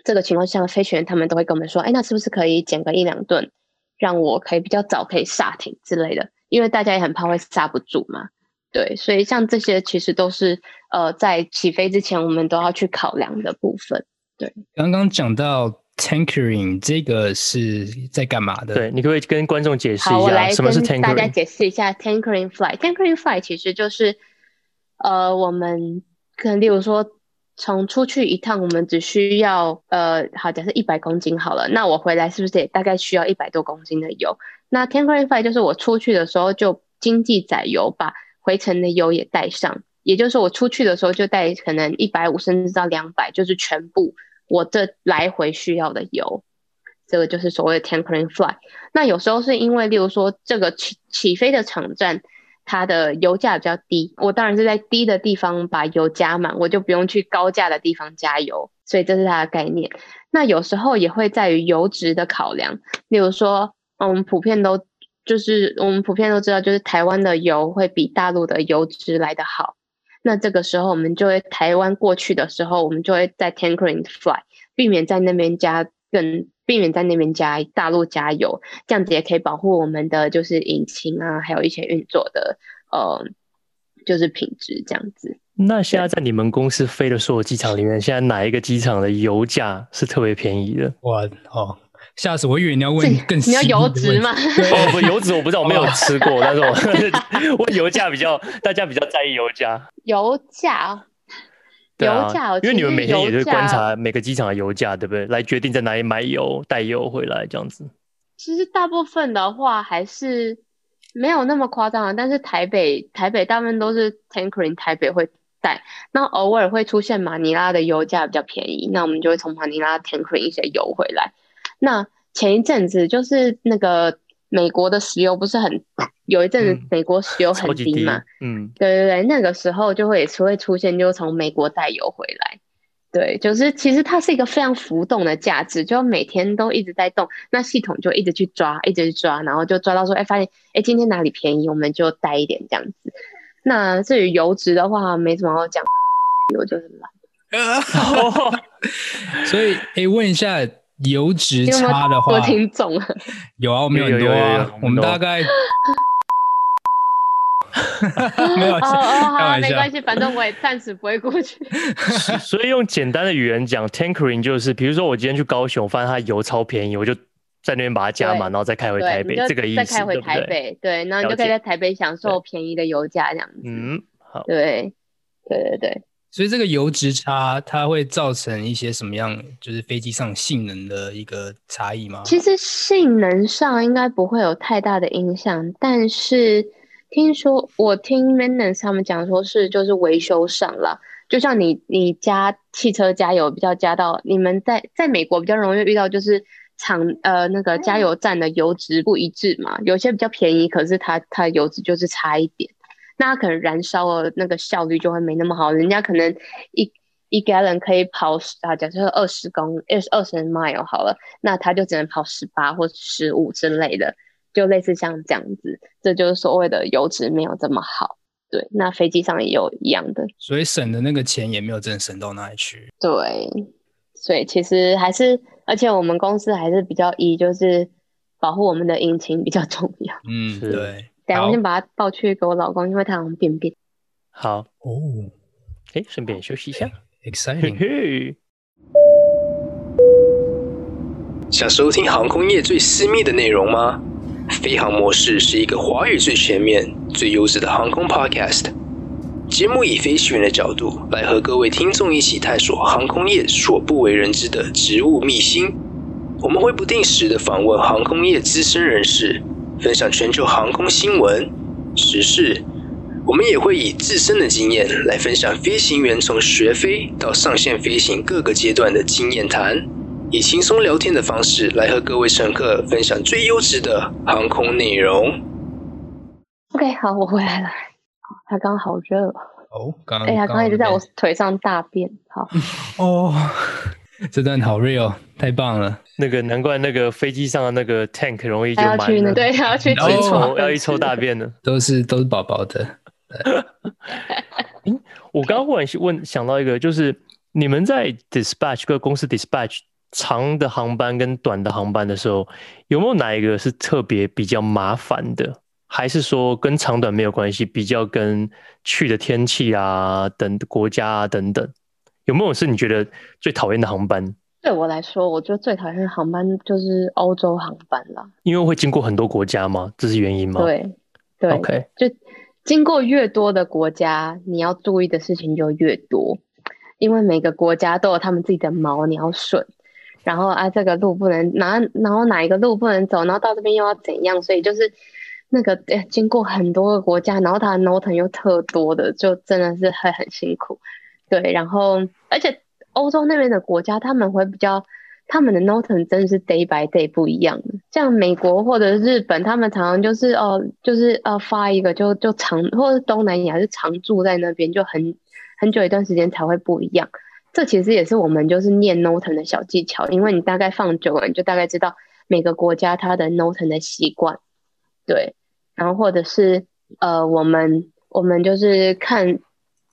D: 这个情况下，飞行员他们都会跟我们说，哎，那是不是可以减个一两吨，让我可以比较早可以刹停之类的，因为大家也很怕会刹不住嘛。对，所以像这些其实都是呃在起飞之前我们都要去考量的部分。对，
F: 刚刚讲到 tankering 这个是在干嘛的？
C: 对，你可不可以跟观众解释一下，什么是
D: tankering？大家解释一下 tankering flight。tankering flight 其实就是呃我们可能例如说。从出去一趟，我们只需要呃，好，假设一百公斤好了，那我回来是不是也大概需要一百多公斤的油？那 tankering flight 就是我出去的时候就经济载油，把回程的油也带上，也就是说我出去的时候就带可能一百五甚至到两百，就是全部我这来回需要的油，这个就是所谓的 tankering flight。那有时候是因为例如说这个起起飞的场站。它的油价比较低，我当然是在低的地方把油加满，我就不用去高价的地方加油，所以这是它的概念。那有时候也会在于油质的考量，例如说，我们普遍都就是我们普遍都知道，就是台湾的油会比大陆的油质来得好。那这个时候我们就会台湾过去的时候，我们就会在 tankering fly，避免在那边加更。避免在那边加大陆加油，这样子也可以保护我们的就是引擎啊，还有一些运作的呃，就是品质这样子。
C: 那现在在你们公司飞的所有机场里面，现在哪一个机场的油价是特别便宜的？
F: 哇哦，吓死我！以为你要问更
D: 你要油脂吗？
C: 哦不，油脂我不知道，我没有吃过，但是我 问油价比较，大家比较在意油价。
D: 油价。
C: 对
D: 啊，油价，
C: 因为你们每天也是观察每个机场的油价，对不对？来决定在哪里买油、带油回来这样子。
D: 其实大部分的话还是没有那么夸张啊，但是台北台北大部分都是 tankering，台北会带，那偶尔会出现马尼拉的油价比较便宜，那我们就会从马尼拉 tankering 一些油回来。那前一阵子就是那个。美国的石油不是很有一阵子，美国石油很低嘛？
C: 嗯，嗯
D: 对对对，那个时候就会也是会出现，就从美国带油回来。对，就是其实它是一个非常浮动的价值，就每天都一直在动，那系统就一直去抓，一直去抓，然后就抓到说，哎，发现哎今天哪里便宜，我们就带一点这样子。那至于油脂的话，没什么好讲，油就是烂。
F: 所以，哎，问一下。油脂差的话，
D: 我听懂了。
F: 有啊，我们有很多啊，我们大概 没有。哦
D: 哦，好，没关系，反正我也暂时不会过去。
C: 所以 用简单的语言讲，tankering 就是，比如说我今天去高雄，发现它油超便宜，我就在那边把它加满，然后再开回台北，这个意思。
D: 再开回台北，对，然后你就可以在台北享受便宜的油价这样子。
C: 嗯，好，
D: 对，对对对。
F: 所以这个油脂差，它会造成一些什么样，就是飞机上性能的一个差异吗？
D: 其实性能上应该不会有太大的影响，但是听说我听 maintenance 他们讲说是就是维修上了，就像你你加汽车加油比较加到你们在在美国比较容易遇到就是厂呃那个加油站的油脂不一致嘛，有些比较便宜，可是它它油脂就是差一点。那可能燃烧的那个效率就会没那么好，人家可能一一 gallon 可以跑啊，假设二十公二二十 mile 好了，那他就只能跑十八或十五之类的，就类似像这样子，这就是所谓的油脂没有这么好。对，那飞机上也有一样的，
F: 所以省的那个钱也没有真的省到哪里去。
D: 对，所以其实还是，而且我们公司还是比较以就是保护我们的引擎比较重要。
F: 嗯，对。
D: 等下我先把它抱去给我老公，因为他好像便便。
C: 好
F: 哦，
C: 哎，顺便休息一下
F: ，exciting。
E: 想收听航空业最私密的内容吗？飞航模式是一个华语最全面、最优质的航空 podcast。节目以飞行员的角度来和各位听众一起探索航空业所不为人知的职务秘辛。我们会不定时的访问航空业资深人士。分享全球航空新闻、时事，我们也会以自身的经验来分享飞行员从学飞到上线飞行各个阶段的经验谈，以轻松聊天的方式来和各位乘客分享最优质的航空内容。
D: OK，好，我回来了。他刚刚好热
F: 哦，刚
D: 哎呀，刚刚一直在我腿上大便。好
F: 哦，这段好 real，太棒了。
C: 那个难怪那个飞机上的那个 tank 容易就满了，
D: 对，要去
C: 要一抽要一抽大便的，
F: 都是都是宝宝的。
C: 嗯，我刚刚忽然问想到一个，就是你们在 dispatch 各公司 dispatch 长的航班跟短的航班的时候，有没有哪一个是特别比较麻烦的？还是说跟长短没有关系？比较跟去的天气啊，等国家啊等等，有没有是你觉得最讨厌的航班？
D: 对我来说，我觉得最讨厌的航班就是欧洲航班了。
C: 因为会经过很多国家吗？这是原因吗？
D: 对，对
C: ，OK，
D: 就经过越多的国家，你要注意的事情就越多，因为每个国家都有他们自己的毛，你要顺。然后啊，这个路不能哪，然后哪一个路不能走，然后到这边又要怎样？所以就是那个诶，经过很多个国家，然后它的 NOTAM 又特多的，就真的是会很辛苦。对，然后而且。欧洲那边的国家，他们会比较，他们的 NOTAM 真的是 day by day 不一样的。像美国或者日本，他们常常就是哦，就是呃发一个就就长，或者东南亚是常住在那边，就很很久一段时间才会不一样。这其实也是我们就是念 NOTAM 的小技巧，因为你大概放久了，你就大概知道每个国家它的 NOTAM 的习惯。对，然后或者是呃，我们我们就是看。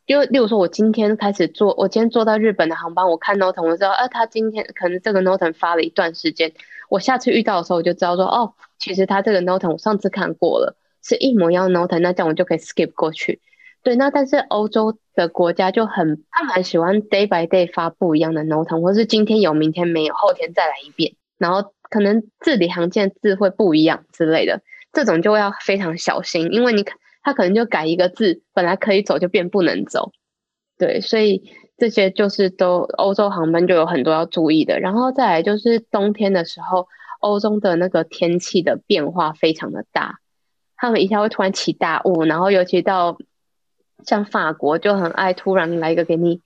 D: 就例如说，我今天开始坐，我今天坐到日本的航班，我看 NOTAM，我知道，啊，他今天可能这个 noten 发了一段时间，我下次遇到的时候，我就知道说，哦，其实他这个 noten 我上次看过了，是一模一样 noten，那这样我就可以 skip 过去。对，那但是欧洲的国家就很，他们喜欢 day by day 发不一样的 noten，或是今天有，明天没有，后天再来一遍，然后可能字里行间字会不一样之类的，这种就要非常小心，因为你可。他可能就改一个字，本来可以走就变不能走，对，所以这些就是都欧洲航班就有很多要注意的。然后再来就是冬天的时候，欧洲的那个天气的变化非常的大，他们一下会突然起大雾，然后尤其到像法国就很爱突然来一个给你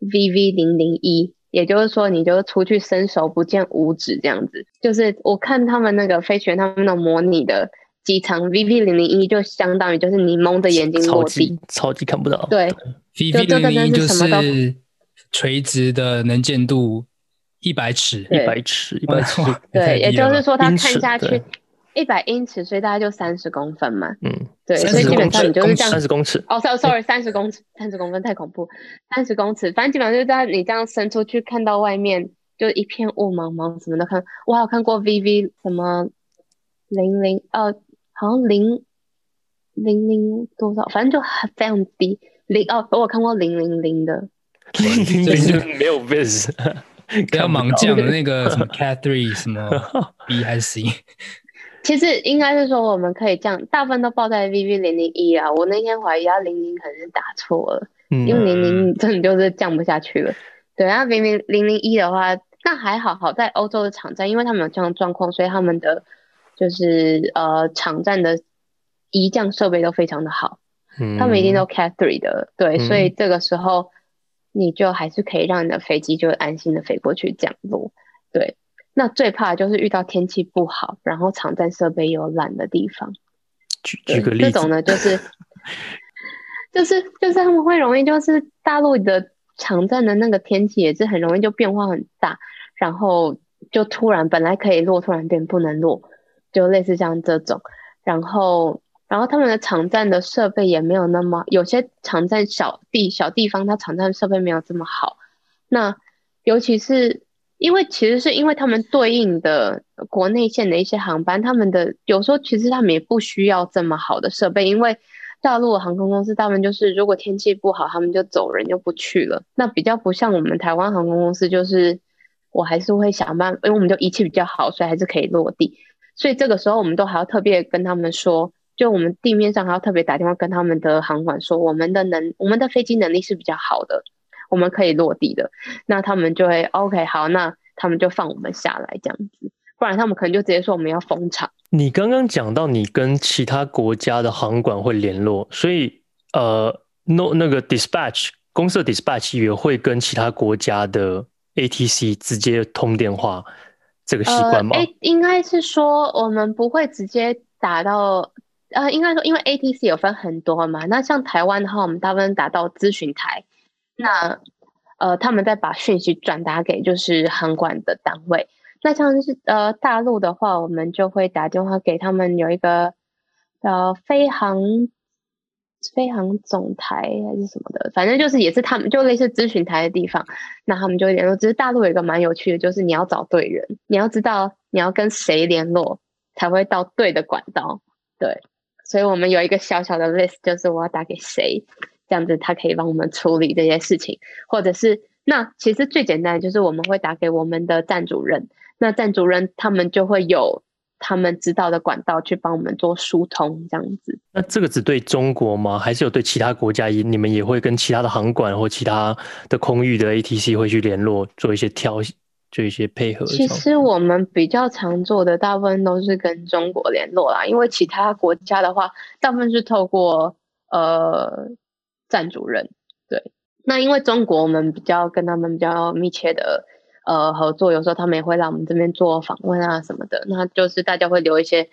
D: VV 零零一，也就是说你就出去伸手不见五指这样子。就是我看他们那个飞行员他们那模拟的。机场 VV 零零一就相当于就是你蒙着眼睛落地，
C: 超级超级看不到。
D: 对
F: ，VV 零零一就是垂直的能见度一百尺，
C: 一百尺，一百尺。
D: 对，也就是说它看下去一百英尺，所以大概就三十公分嘛。
C: 嗯，
D: 对，所以基本上你就是这样。
C: 三十公尺。
D: 哦，sorry，sorry，三十公尺，三十公分太恐怖。三十公尺，反正基本上就是在你这样伸出去看到外面，就一片雾茫茫，什么都看。我还有看过 VV 什么零零呃。好像零零零多少，反正就很非常低零哦。我有看过零零零的，
C: 零零零就没有 vis，
F: 不要盲降的那个什么 cat three 什么 B 还是 C。
D: 其实应该是说我们可以降，大部分都报在 VV 零零一啊。我那天怀疑他零零可能是打错了，嗯、因为零零真的就是降不下去了。对，然后 VV 零零一的话，那还好，好在欧洲的场站，因为他们有这样的状况，所以他们的。就是呃，场站的移降设备都非常的好，嗯，他们一定都 Cat Three 的，对，嗯，所以这个时候你就还是可以让你的飞机就安心的飞过去降落，对。那最怕就是遇到天气不好，然后场站设备有烂的地方。
C: 举举个例子，
D: 这种呢，就是 就是就是他们会容易就是大陆的场站的那个天气也是很容易就变化很大，然后就突然本来可以落，突然变不能落。就类似像这种，然后，然后他们的场站的设备也没有那么，有些场站小地小地方，它场站设备没有这么好。那尤其是因为其实是因为他们对应的国内线的一些航班，他们的有时候其实他们也不需要这么好的设备，因为大陆的航空公司他们就是如果天气不好，他们就走人就不去了。那比较不像我们台湾航空公司，就是我还是会想办法，因为我们就仪器比较好，所以还是可以落地。所以这个时候，我们都还要特别跟他们说，就我们地面上还要特别打电话跟他们的航管说，我们的能，我们的飞机能力是比较好的，我们可以落地的。那他们就会 OK，好，那他们就放我们下来这样子，不然他们可能就直接说我们要封场。
C: 你刚刚讲到你跟其他国家的航管会联络，所以呃，no 那个 dispatch 公司的 dispatch 也会跟其他国家的 ATC 直接通电话。这个习惯吗？
D: 呃，应该是说我们不会直接打到，呃，应该说因为 ATC 有分很多嘛，那像台湾的话，我们大部分打到咨询台，那呃，他们再把讯息转达给就是航管的单位。那像是呃大陆的话，我们就会打电话给他们有一个呃飞航。飞航总台还是什么的，反正就是也是他们就类似咨询台的地方，那他们就会联络。只是大陆有一个蛮有趣的，就是你要找对人，你要知道你要跟谁联络才会到对的管道。对，所以我们有一个小小的 list，就是我要打给谁，这样子他可以帮我们处理这些事情，或者是那其实最简单的就是我们会打给我们的站主任，那站主任他们就会有。他们知道的管道去帮我们做疏通，这样子。
C: 那这个只对中国吗？还是有对其他国家？你们也会跟其他的航管或其他的空域的 ATC 会去联络，做一些调，做一些配合。
D: 其实我们比较常做的，大部分都是跟中国联络啦，因为其他国家的话，大部分是透过呃站主人。对，那因为中国，我们比较跟他们比较密切的。呃，合作有时候他们也会来我们这边做访问啊什么的，那就是大家会留一些，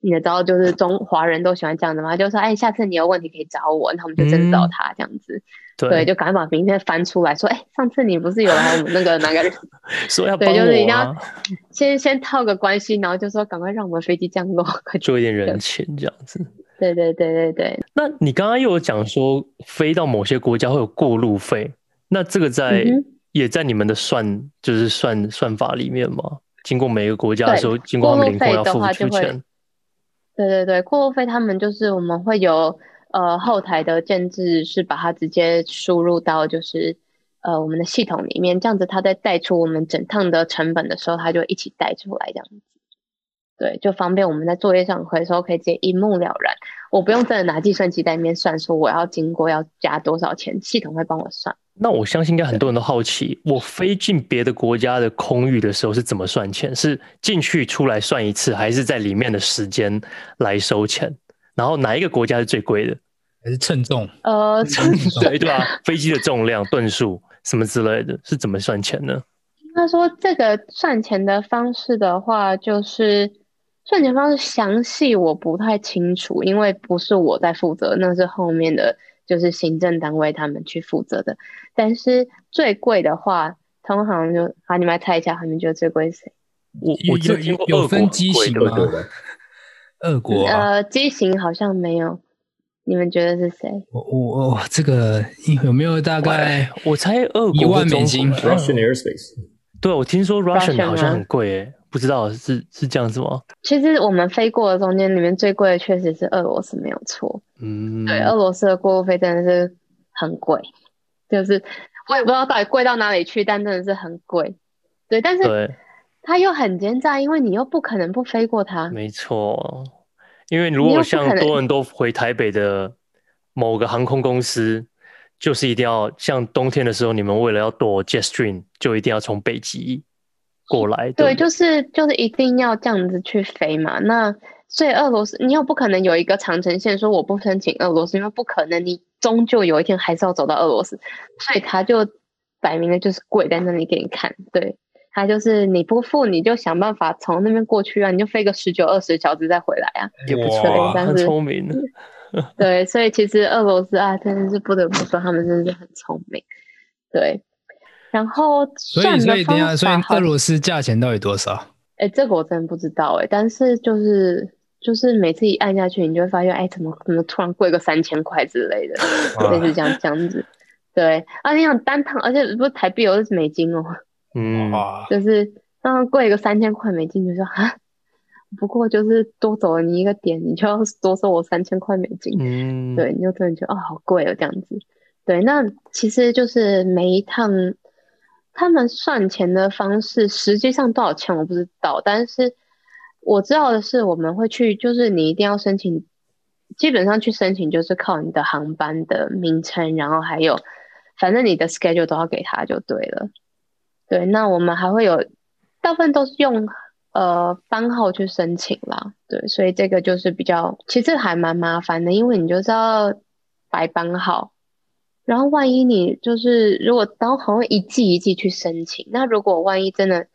D: 你也知道，就是中华人都喜欢这样的嘛，就说哎，下次你有问题可以找我，那我们就真的找他这样子，嗯、对，对，就赶快把名片翻出来说，哎，上次你不是有来我们那个哪个人
C: 说要
D: 对，就是一定要 先先套个关系，然后就说赶快让我们飞机降落，
C: 做一点人情这样子。
D: 对对对对对。
C: 那你刚刚又有讲说飞到某些国家会有过路费，那这个在？嗯也在你们的算，就是算算法里面吗？经过每个国家的时候，经过他们领空要付出钱。
D: 对对对，过路费他们就是我们会有呃后台的建制，是把它直接输入到就是呃我们的系统里面，这样子它在带出我们整趟的成本的时候，它就一起带出来这样子。对，就方便我们在作业上回收，可以直接一目了然。我不用真的拿计算机在里面算，说我要经过要加多少钱，系统会帮我算。
C: 那我相信应该很多人都好奇，我飞进别的国家的空域的时候是怎么算钱？是进去出来算一次，还是在里面的时间来收钱？然后哪一个国家是最贵的？
F: 还是称重？
D: 呃，称
C: 重对对吧？飞机的重量、吨数什么之类的，是怎么算钱呢？
D: 他说这个算钱的方式的话，就是算钱方式详细我不太清楚，因为不是我在负责，那是后面的。就是行政单位他们去负责的，但是最贵的话，通常就啊，你们来猜一下，他们觉得最贵是谁？
C: 我我有
F: 有分机型吗？俄国
D: 呃，机型好像没有，你们觉得是谁？
F: 我我我这个 有没有大概？
C: 我猜俄国
F: 一万美金。
J: Russian Airspace。
C: 对，我听说 Russian 好像很贵诶。不知道是是这样子吗？
D: 其实我们飞过的中间里面最贵的确实是俄罗斯，没有错。嗯，对，俄罗斯的过路费真的是很贵，就是我也不知道到底贵到哪里去，但真的是很贵。对，但是它又很奸诈，因为你又不可能不飞过它。
C: 没错，因为如果像多人都回台北的某个航空公司，就是一定要像冬天的时候，你们为了要躲 Jetstream，就一定要从北极。过来
D: 对，就是就是一定要这样子去飞嘛。那所以俄罗斯，你又不可能有一个长城线说我不申请俄罗斯，因为不可能，你终究有一天还是要走到俄罗斯，所以他就摆明了就是跪在那里给你看。对，他就是你不付，你就想办法从那边过去啊，你就飞个十九二十小时再回来啊，
C: 也不错，很聪明。
D: 对，所以其实俄罗斯啊，真的是不得不说，他们真的是很聪明。对。然后
F: 所以所以等下，所以俄罗斯价钱到底多少？
D: 哎，这个我真的不知道哎。但是就是就是每次一按下去，你就会发现，哎，怎么怎么突然贵个三千块之类的，类似这样这样子。对啊，你想单趟，而且不是台币哦，是美金哦。嗯，就是刚刚贵个三千块美金，就说啊，不过就是多走了你一个点，你就要多收我三千块美金。嗯，对，你就突然觉得哦，好贵哦，这样子。对，那其实就是每一趟。他们算钱的方式，实际上多少钱我不知道，但是我知道的是，我们会去，就是你一定要申请，基本上去申请就是靠你的航班的名称，然后还有，反正你的 schedule 都要给他就对了。对，那我们还会有，大部分都是用呃班号去申请啦。对，所以这个就是比较，其实还蛮麻烦的，因为你就是要白班号。然后万一你就是如果然后好像一季一季去申请，那如果万一真的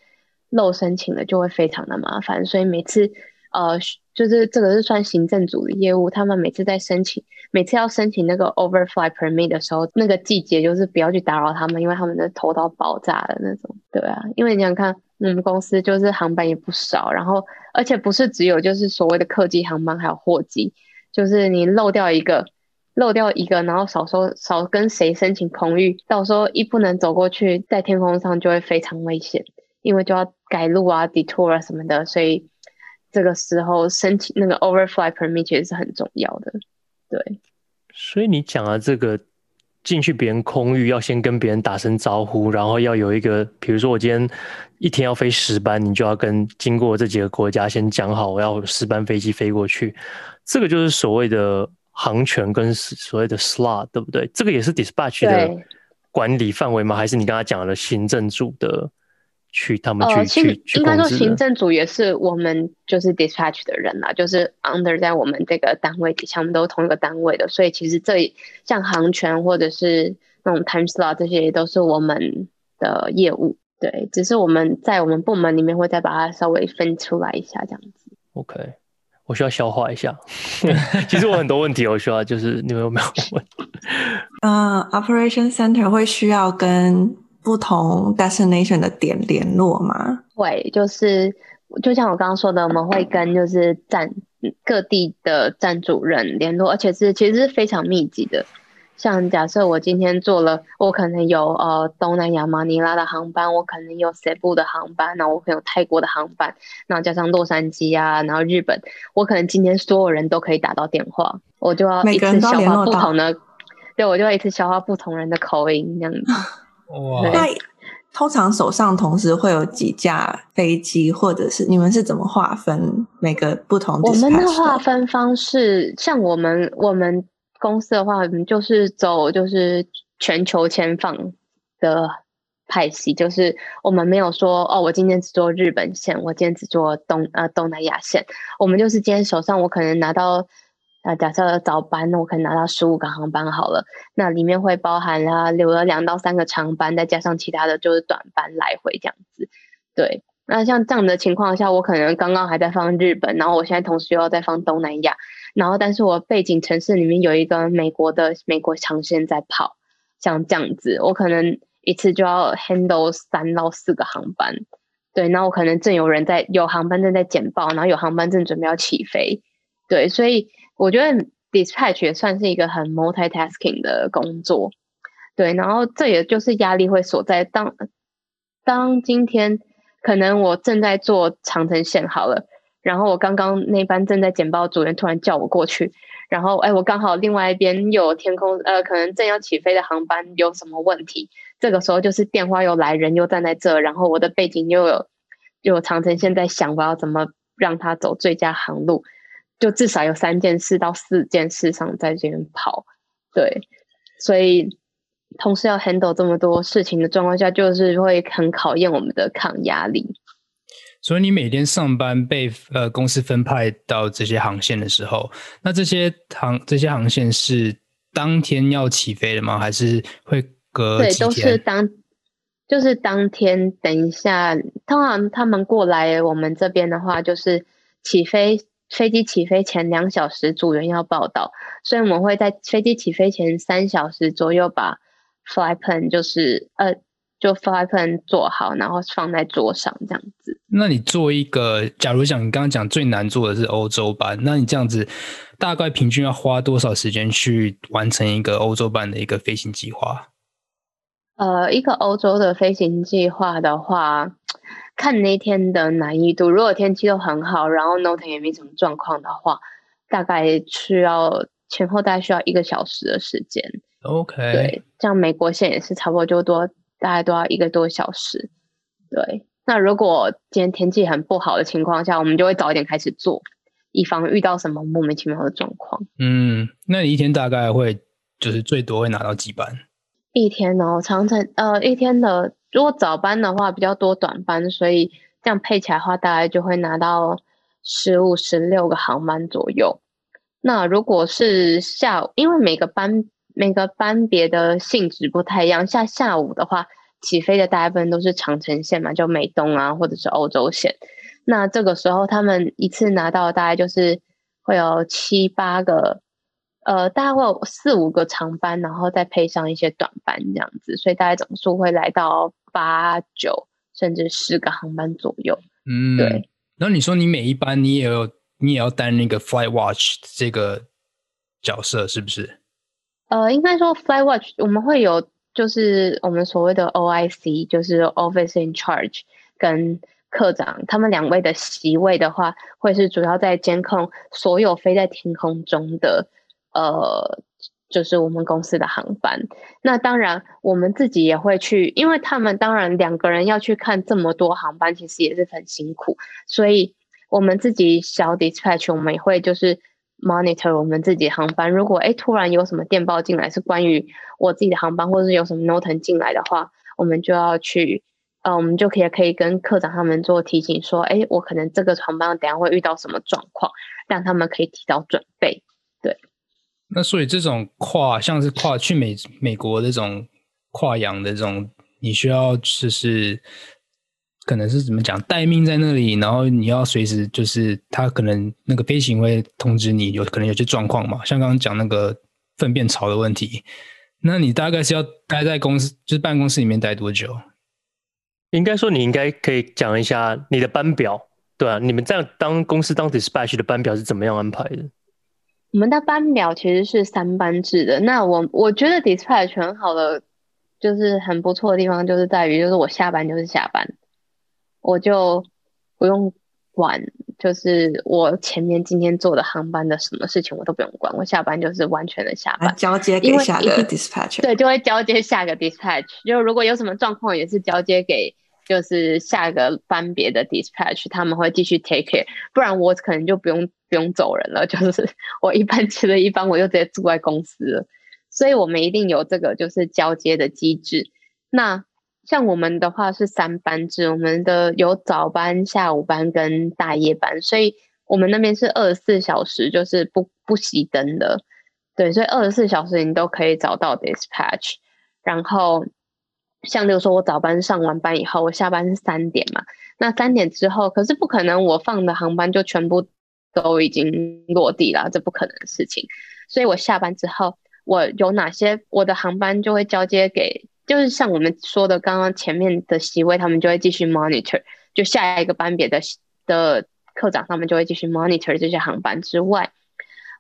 D: 漏申请了，就会非常的麻烦。所以每次呃，就是这个是算行政组的业务，他们每次在申请，每次要申请那个 overfly permit 的时候，那个季节就是不要去打扰他们，因为他们的头都爆炸的那种。对啊，因为你想看我们公司就是航班也不少，然后而且不是只有就是所谓的客机航班，还有货机，就是你漏掉一个。漏掉一个，然后少说少跟谁申请空域，到时候一不能走过去，在天空上就会非常危险，因为就要改路啊、detour 啊什么的，所以这个时候申请那个 overfly permit 其实是很重要的。对，
C: 所以你讲的这个进去别人空域要先跟别人打声招呼，然后要有一个，比如说我今天一天要飞十班，你就要跟经过这几个国家先讲好，我要十班飞机飞过去，这个就是所谓的航权跟所谓的 slot，对不对？这个也是 dispatch 的管理范围吗？还是你刚刚讲的行政组的？去他们去、呃、其实
D: 应该说，行政组也是我们就是 dispatch 的人啦，就是 under 在我们这个单位底下，我们都是同一个单位的，所以其实这像行权或者是那种 time slot 这些，也都是我们的业务。对，只是我们在我们部门里面会再把它稍微分出来一下，这样子。
C: OK，我需要消化一下。其实我很多问题，我需要就是你们有没有问？
I: 嗯、uh,，Operation Center 会需要跟。不同 destination 的点联络吗？
D: 会，就是就像我刚刚说的，我们会跟就是站各地的站主任联络，而且是其实是非常密集的。像假设我今天做了，我可能有呃东南亚马尼拉的航班，我可能有塞部的航班，然后我可能有泰国的航班，然后加上洛杉矶啊，然后日本，我可能今天所有人都可以打到电话，我就要一次消化不同的，对，我就要一次消化不同人的口音这样子。
I: 哇！那通常手上同时会有几架飞机，或者是你们是怎么划分每个不同的？
D: 我们的划分方式，像我们我们公司的话，我们就是走就是全球签放的派系，就是我们没有说哦，我今天只做日本线，我今天只做东呃东南亚线，我们就是今天手上我可能拿到。啊，假设早班，那我可能拿到十五个航班好了。那里面会包含了留了两到三个长班，再加上其他的就是短班来回这样子。对，那像这样的情况下，我可能刚刚还在放日本，然后我现在同时又要再放东南亚，然后但是我背景城市里面有一个美国的美国长线在跑，像这样子，我可能一次就要 handle 三到四个航班。对，那我可能正有人在有航班正在简报，然后有航班正准备要起飞。对，所以。我觉得 dispatch 也算是一个很 multitasking 的工作，对，然后这也就是压力会所在。当当今天可能我正在做长城线好了，然后我刚刚那班正在简报组员突然叫我过去，然后哎，我刚好另外一边有天空呃，可能正要起飞的航班有什么问题，这个时候就是电话又来，人又站在这，然后我的背景又有又有长城线在想我要怎么让他走最佳航路。就至少有三件事到四件事上在这边跑，对，所以同时要 handle 这么多事情的状况下，就是会很考验我们的抗压力。
F: 所以你每天上班被呃公司分派到这些航线的时候，那这些航这些航线是当天要起飞的吗？还是会隔？
D: 对，都是当就是当天。等一下，通常他们过来我们这边的话，就是起飞。飞机起飞前两小时，组员要报到，所以我们会在飞机起飞前三小时左右把 flight plan 就是呃，就 flight plan 做好，然后放在桌上这样子。
F: 那你做一个，假如讲你刚刚讲最难做的是欧洲班，那你这样子大概平均要花多少时间去完成一个欧洲班的一个飞行计划？
D: 呃，一个欧洲的飞行计划的话。看那天的难易度，如果天气都很好，然后 NOTAM 也没什么状况的话，大概需要前后大概需要一个小时的时间。
F: OK，
D: 对，像美国线也是差不多就多，大概都要一个多小时。对，那如果今天天气很不好的情况下，我们就会早一点开始做，以防遇到什么莫名其妙的状况。
F: 嗯，那你一天大概会就是最多会拿到几班？
D: 一天哦，长程呃一天的。如果早班的话比较多短班，所以这样配起来的话，大概就会拿到十五、十六个航班左右。那如果是下午，因为每个班每个班别的性质不太一样，下下午的话，起飞的大部分都是长城线嘛，就美东啊，或者是欧洲线。那这个时候他们一次拿到大概就是会有七八个。呃，大概会有四五个长班，然后再配上一些短班这样子，所以大概总数会来到八九甚至十个航班左右。
F: 嗯，
D: 对。
F: 然后你说你每一班你也有你也要担那个 Flight Watch 这个角色是不是？
D: 呃，应该说，Fly Watch，我们会有就是我们所谓的 OIC，就是 Office in Charge 跟课长他们两位的席位的话，会是主要在监控所有飞在天空中的呃。就是我们公司的航班，那当然我们自己也会去，因为他们当然两个人要去看这么多航班，其实也是很辛苦，所以我们自己小 dispatch 我们也会就是 monitor 我们自己的航班。如果诶突然有什么电报进来是关于我自己的航班，或者是有什么 note 进来的话，我们就要去，呃，我们就可以可以跟课长他们做提醒，说，诶我可能这个航班等下会遇到什么状况，让他们可以提早准备，对。
F: 那所以这种跨像是跨去美美国这种跨洋的这种，你需要就是可能是怎么讲待命在那里，然后你要随时就是他可能那个飞行会通知你有可能有些状况嘛，像刚刚讲那个粪便潮的问题，那你大概是要待在公司就是办公室里面待多久？
C: 应该说你应该可以讲一下你的班表，对啊，你们这样当公司当 dispatch 的班表是怎么样安排的？
D: 我们的班表其实是三班制的。那我我觉得 dispatch 很好的，就是很不错的地方，就是在于，就是我下班就是下班，我就不用管，就是我前面今天做的航班的什么事情我都不用管，我下班就是完全的下班，
I: 交接给下个 dispatch。
D: 对，就会交接下个 dispatch。就如果有什么状况，也是交接给就是下个班别的 dispatch，他们会继续 take care，不然我可能就不用。不用走人了，就是 我一般吃了一班，我就直接住在公司了。所以我们一定有这个就是交接的机制。那像我们的话是三班制，我们的有早班、下午班跟大夜班，所以我们那边是二十四小时，就是不不熄灯的。对，所以二十四小时你都可以找到 dispatch。然后像比如说我早班上完班以后，我下班是三点嘛，那三点之后，可是不可能我放的航班就全部。都已经落地了，这不可能的事情。所以我下班之后，我有哪些我的航班就会交接给，就是像我们说的刚刚前面的席位，他们就会继续 monitor，就下一个班别的的课长他们就会继续 monitor 这些航班之外，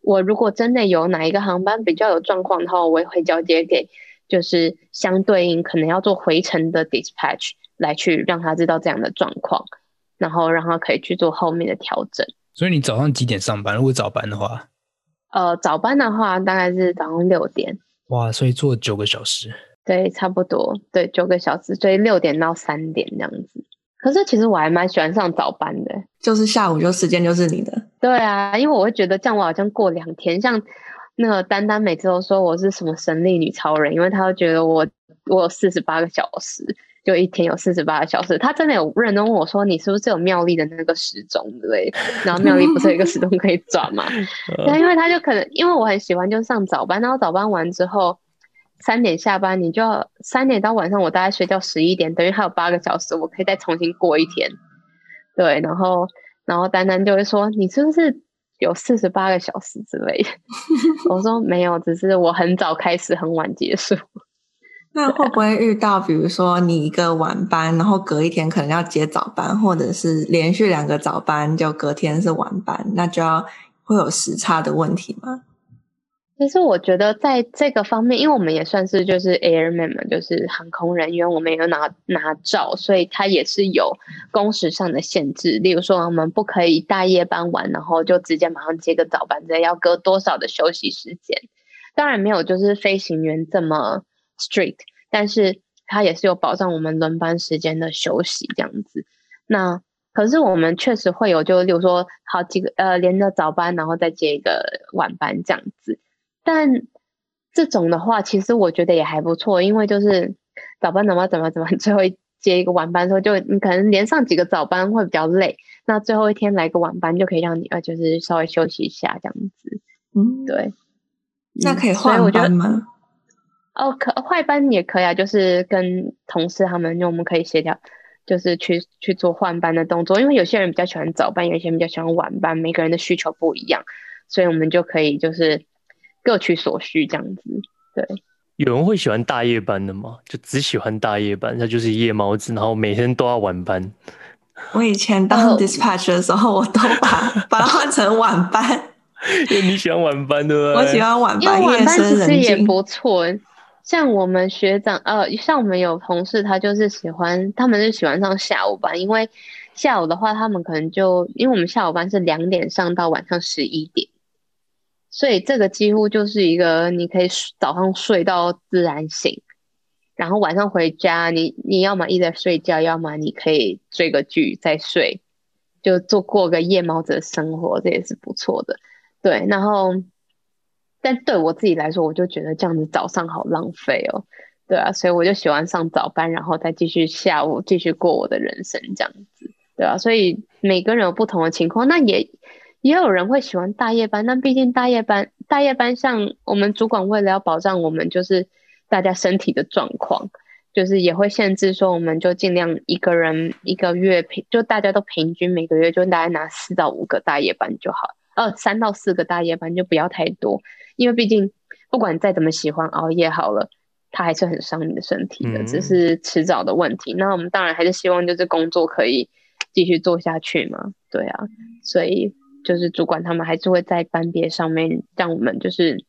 D: 我如果真的有哪一个航班比较有状况的话，我也会交接给就是相对应可能要做回程的 dispatch 来去让他知道这样的状况，然后让他可以去做后面的调整。
F: 所以你早上几点上班？如果早班的话，
D: 呃，早班的话大概是早上六点。
F: 哇，所以做九个小时。
D: 对，差不多，对，九个小时，所以六点到三点这样子。可是其实我还蛮喜欢上早班的，
I: 就是下午就时间就是你的。
D: 对啊，因为我会觉得这样我好像过两天，像那个丹丹每次都说我是什么神力女超人，因为她会觉得我我有四十八个小时。就一天有四十八个小时，她真的有认真问我说：“你是不是有妙丽的那个时钟之类的？”然后妙丽不是有一个时钟可以转嘛？对，因为她就可能因为我很喜欢，就上早班，然后早班完之后三点下班，你就要三点到晚上我大概睡觉十一点，等于还有八个小时，我可以再重新过一天。对，然后然后丹丹就会说：“你是不是有四十八个小时之类？” 我说：“没有，只是我很早开始，很晚结束。”
I: 那会不会遇到，比如说你一个晚班，然后隔一天可能要接早班，或者是连续两个早班就隔天是晚班，那就要会有时差的问题吗？
D: 其实我觉得在这个方面，因为我们也算是就是 airman 嘛，就是航空人员，我们也有拿拿照，所以它也是有工时上的限制。例如说，我们不可以大夜班完，然后就直接马上接个早班，这要隔多少的休息时间？当然没有，就是飞行员这么。strict，但是它也是有保障我们轮班时间的休息这样子。那可是我们确实会有，就例如说好几个呃连着早班，然后再接一个晚班这样子。但这种的话，其实我觉得也还不错，因为就是早班怎么怎么怎么，最后接一个晚班的时候，就你可能连上几个早班会比较累，那最后一天来个晚班就可以让你呃就是稍微休息一下这样子。嗯，对。
I: 那可以换班吗？
D: 哦，可换班也可以啊，就是跟同事他们，就我们可以协调，就是去去做换班的动作。因为有些人比较喜欢早班，有些人比较喜欢晚班，每个人的需求不一样，所以我们就可以就是各取所需这样子。对，
C: 有人会喜欢大夜班的吗？就只喜欢大夜班，他就是夜猫子，然后每天都要晚班。
I: 我以前当 dispatch 的时候，我都把 把它换成晚班，
C: 因为你喜欢晚班对不对？
I: 我喜欢晚班，
D: 因为晚班其实也不错。像我们学长，呃，像我们有同事，他就是喜欢，他们是喜欢上下午班，因为下午的话，他们可能就因为我们下午班是两点上到晚上十一点，所以这个几乎就是一个你可以早上睡到自然醒，然后晚上回家，你你要么一直睡觉，要么你可以追个剧再睡，就做过个夜猫子的生活，这也是不错的。对，然后但对我自己来说，我就觉得这样子早上好浪费哦。对啊，所以我就喜欢上早班，然后再继续下午继续过我的人生这样子，对啊，所以每个人有不同的情况，那也也有人会喜欢大夜班，但毕竟大夜班大夜班，像我们主管为了要保障我们就是大家身体的状况，就是也会限制说，我们就尽量一个人一个月平，就大家都平均每个月就大概拿四到五个大夜班就好，呃，三到四个大夜班就不要太多，因为毕竟不管再怎么喜欢熬夜好了。它还是很伤你的身体的，只是迟早的问题。嗯、那我们当然还是希望就是工作可以继续做下去嘛，对啊。所以就是主管他们还是会在班别上面让我们就是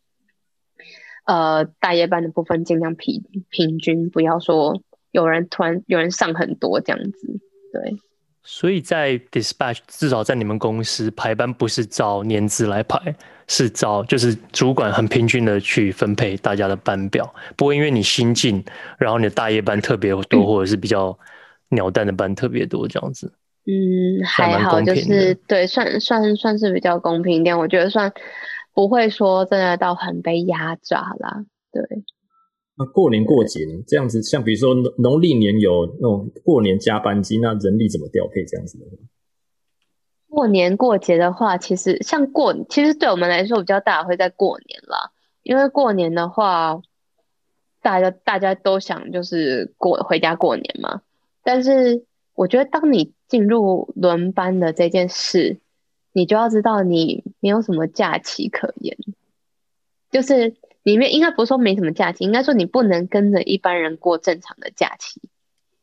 D: 呃大夜班的部分尽量平平均，不要说有人突然有人上很多这样子，对。
C: 所以在 dispatch 至少在你们公司排班不是照年资来排，是照就是主管很平均的去分配大家的班表，不会因为你新进，然后你的大夜班特别多，或者是比较鸟蛋的班特别多这样子。
D: 嗯，还好，就是对，算算算是比较公平一点，我觉得算不会说真的到很被压榨啦，对。
J: 那过年过节呢？这样子，像比如说农历年有那种过年加班机，那人力怎么调配？这样子的，
D: 过年过节的话，其实像过，其实对我们来说比较大会在过年啦，因为过年的话，大家大家都想就是过回家过年嘛。但是我觉得，当你进入轮班的这件事，你就要知道你没有什么假期可言，就是。里面应该不是说没什么假期，应该说你不能跟着一般人过正常的假期。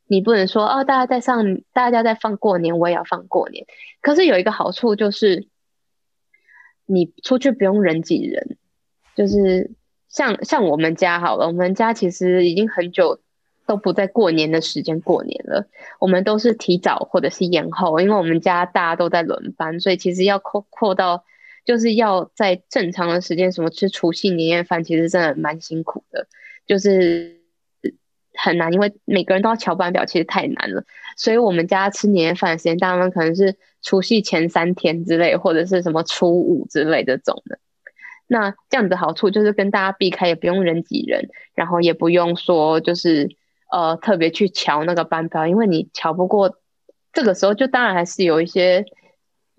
D: 你不能说哦，大家在上，大家在放过年，我也要放过年。可是有一个好处就是，你出去不用人挤人。就是像像我们家好了，我们家其实已经很久都不在过年的时间过年了，我们都是提早或者是延后，因为我们家大家都在轮班，所以其实要扩扩到。就是要在正常的时间，什么吃除夕年夜饭，其实真的蛮辛苦的，就是很难，因为每个人都要乔班表，其实太难了。所以我们家吃年夜饭的时间，大部分可能是除夕前三天之类，或者是什么初五之类这种的。那这样的好处就是跟大家避开，也不用人挤人，然后也不用说就是呃特别去瞧那个班表，因为你瞧不过，这个时候就当然还是有一些。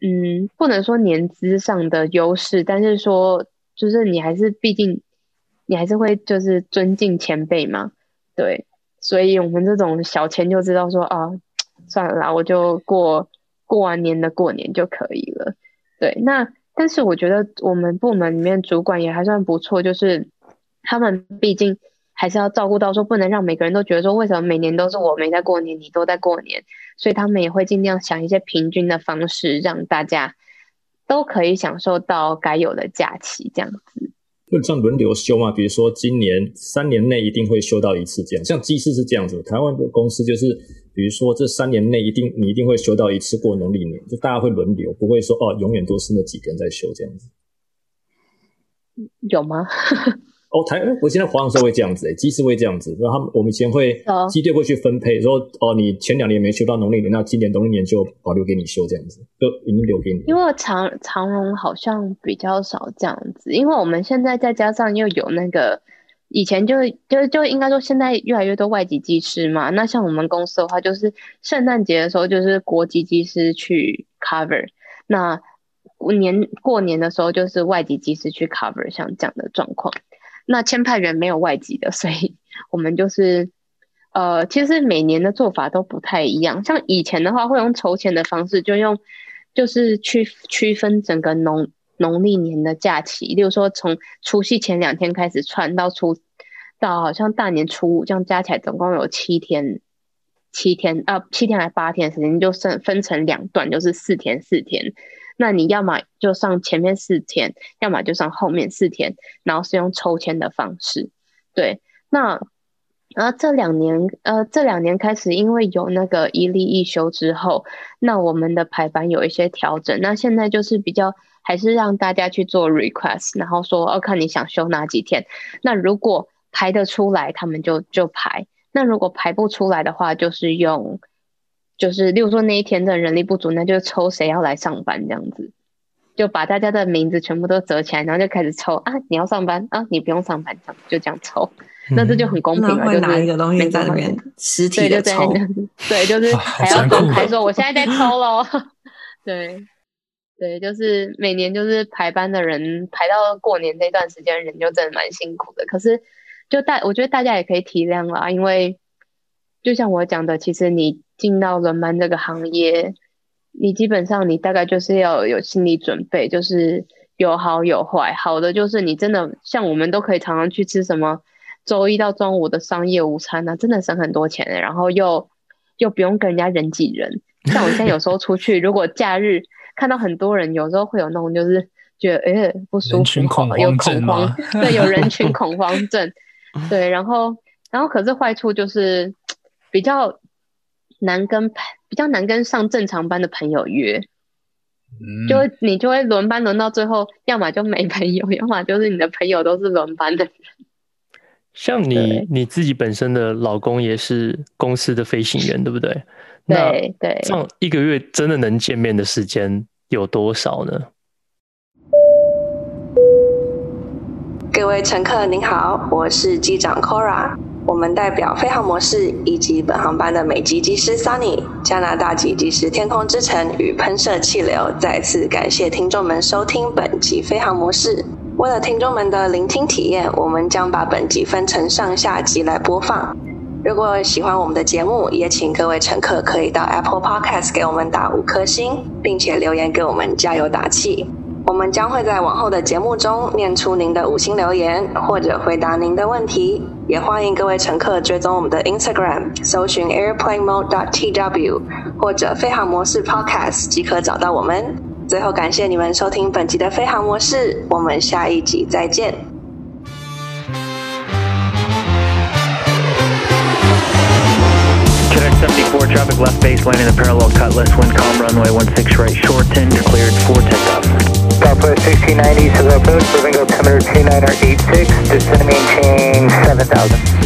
D: 嗯，不能说年资上的优势，但是说就是你还是毕竟你还是会就是尊敬前辈嘛，对，所以我们这种小钱就知道说啊，算了啦，我就过过完年的过年就可以了，对。那但是我觉得我们部门里面主管也还算不错，就是他们毕竟。还是要照顾到说，不能让每个人都觉得说，为什么每年都是我没在过年，你都在过年？所以他们也会尽量想一些平均的方式，让大家都可以享受到该有的假期，这样子。
J: 就这样轮流休嘛，比如说今年三年内一定会休到一次，这样。像机师是这样子，台湾的公司就是，比如说这三年内一定你一定会休到一次过农历年，就大家会轮流，不会说哦，永远都是那几天在休这样子。
D: 有吗？
J: 哦，台，我现在华航是会这样子，诶，机师会这样子，然后他们我们以前会机队会去分配，说哦，你前两年没休到农历年，那今年农历年就保留给你休这样子，就已经留给你。
D: 因为长长荣好像比较少这样子，因为我们现在再加上又有那个以前就就就应该说现在越来越多外籍机师嘛，那像我们公司的话，就是圣诞节的时候就是国籍机师去 cover，那年过年的时候就是外籍机师去 cover，像这样的状况。那签派员没有外籍的，所以我们就是，呃，其实每年的做法都不太一样。像以前的话，会用筹钱的方式，就用，就是去区分整个农农历年的假期，例如说从除夕前两天开始串到初，到好像大年初五，这样加起来总共有七天，七天啊，七天还八天时间，就分分成两段，就是四天四天。那你要么就上前面四天，要么就上后面四天，然后是用抽签的方式。对，那然后这两年，呃，这两年开始，因为有那个一例一休之后，那我们的排班有一些调整。那现在就是比较还是让大家去做 request，然后说，哦，看你想休哪几天。那如果排得出来，他们就就排；那如果排不出来的话，就是用，就是例如说那一天的人力不足，那就抽谁要来上班这样子，就把大家的名字全部都折起来，然后就开始抽啊，你要上班啊，你不用上班，这样就这样抽。那这就很公平了，就是
I: 拿一个东西在那边实体的抽，
D: 对，就是还要公开 说我现在在抽喽。对，对，就是每年就是排班的人排到过年这段时间，人就真的蛮辛苦的。可是就大，我觉得大家也可以体谅啦，因为就像我讲的，其实你进到轮班这个行业，你基本上你大概就是要有心理准备，就是有好有坏。好的就是你真的像我们都可以常常去吃什么。周一到中午的商业午餐呢、啊，真的省很多钱，然后又又不用跟人家人挤人。像我现在有时候出去，如果假日看到很多人，有时候会有那种就是觉得哎、欸、不舒服，有恐慌，对，有人群恐慌症，对，然后然后可是坏处就是比较难跟比较难跟上正常班的朋友约，嗯、就你就会轮班轮到最后，要么就没朋友，要么就是你的朋友都是轮班的人。
C: 像你你自己本身的老公也是公司的飞行员，对不对？
D: 对对。
C: 这样一个月真的能见面的时间有多少呢？
H: 各位乘客您好，我是机长 Cora，我们代表飞航模式以及本航班的美籍机师 Sunny，加拿大籍机师天空之城与喷射气流，再次感谢听众们收听本集飞航模式。为了听众们的聆听体验，我们将把本集分成上下集来播放。如果喜欢我们的节目，也请各位乘客可以到 Apple Podcast 给我们打五颗星，并且留言给我们加油打气。我们将会在往后的节目中念出您的五星留言，或者回答您的问题。也欢迎各位乘客追踪我们的 Instagram，搜寻 Airplane Mode dot TW 或者飞航模式 Podcast 即可找到我们。最后，感谢你们收听本集的飞航模式，我们下一集再
A: 见。74, traffic left base, landing the parallel cutlass, wind calm, runway 16 right, shortened, cleared for takeoff.
B: Southwest 1690, civil approach, moving altimeter 2986, descend maintain 7000.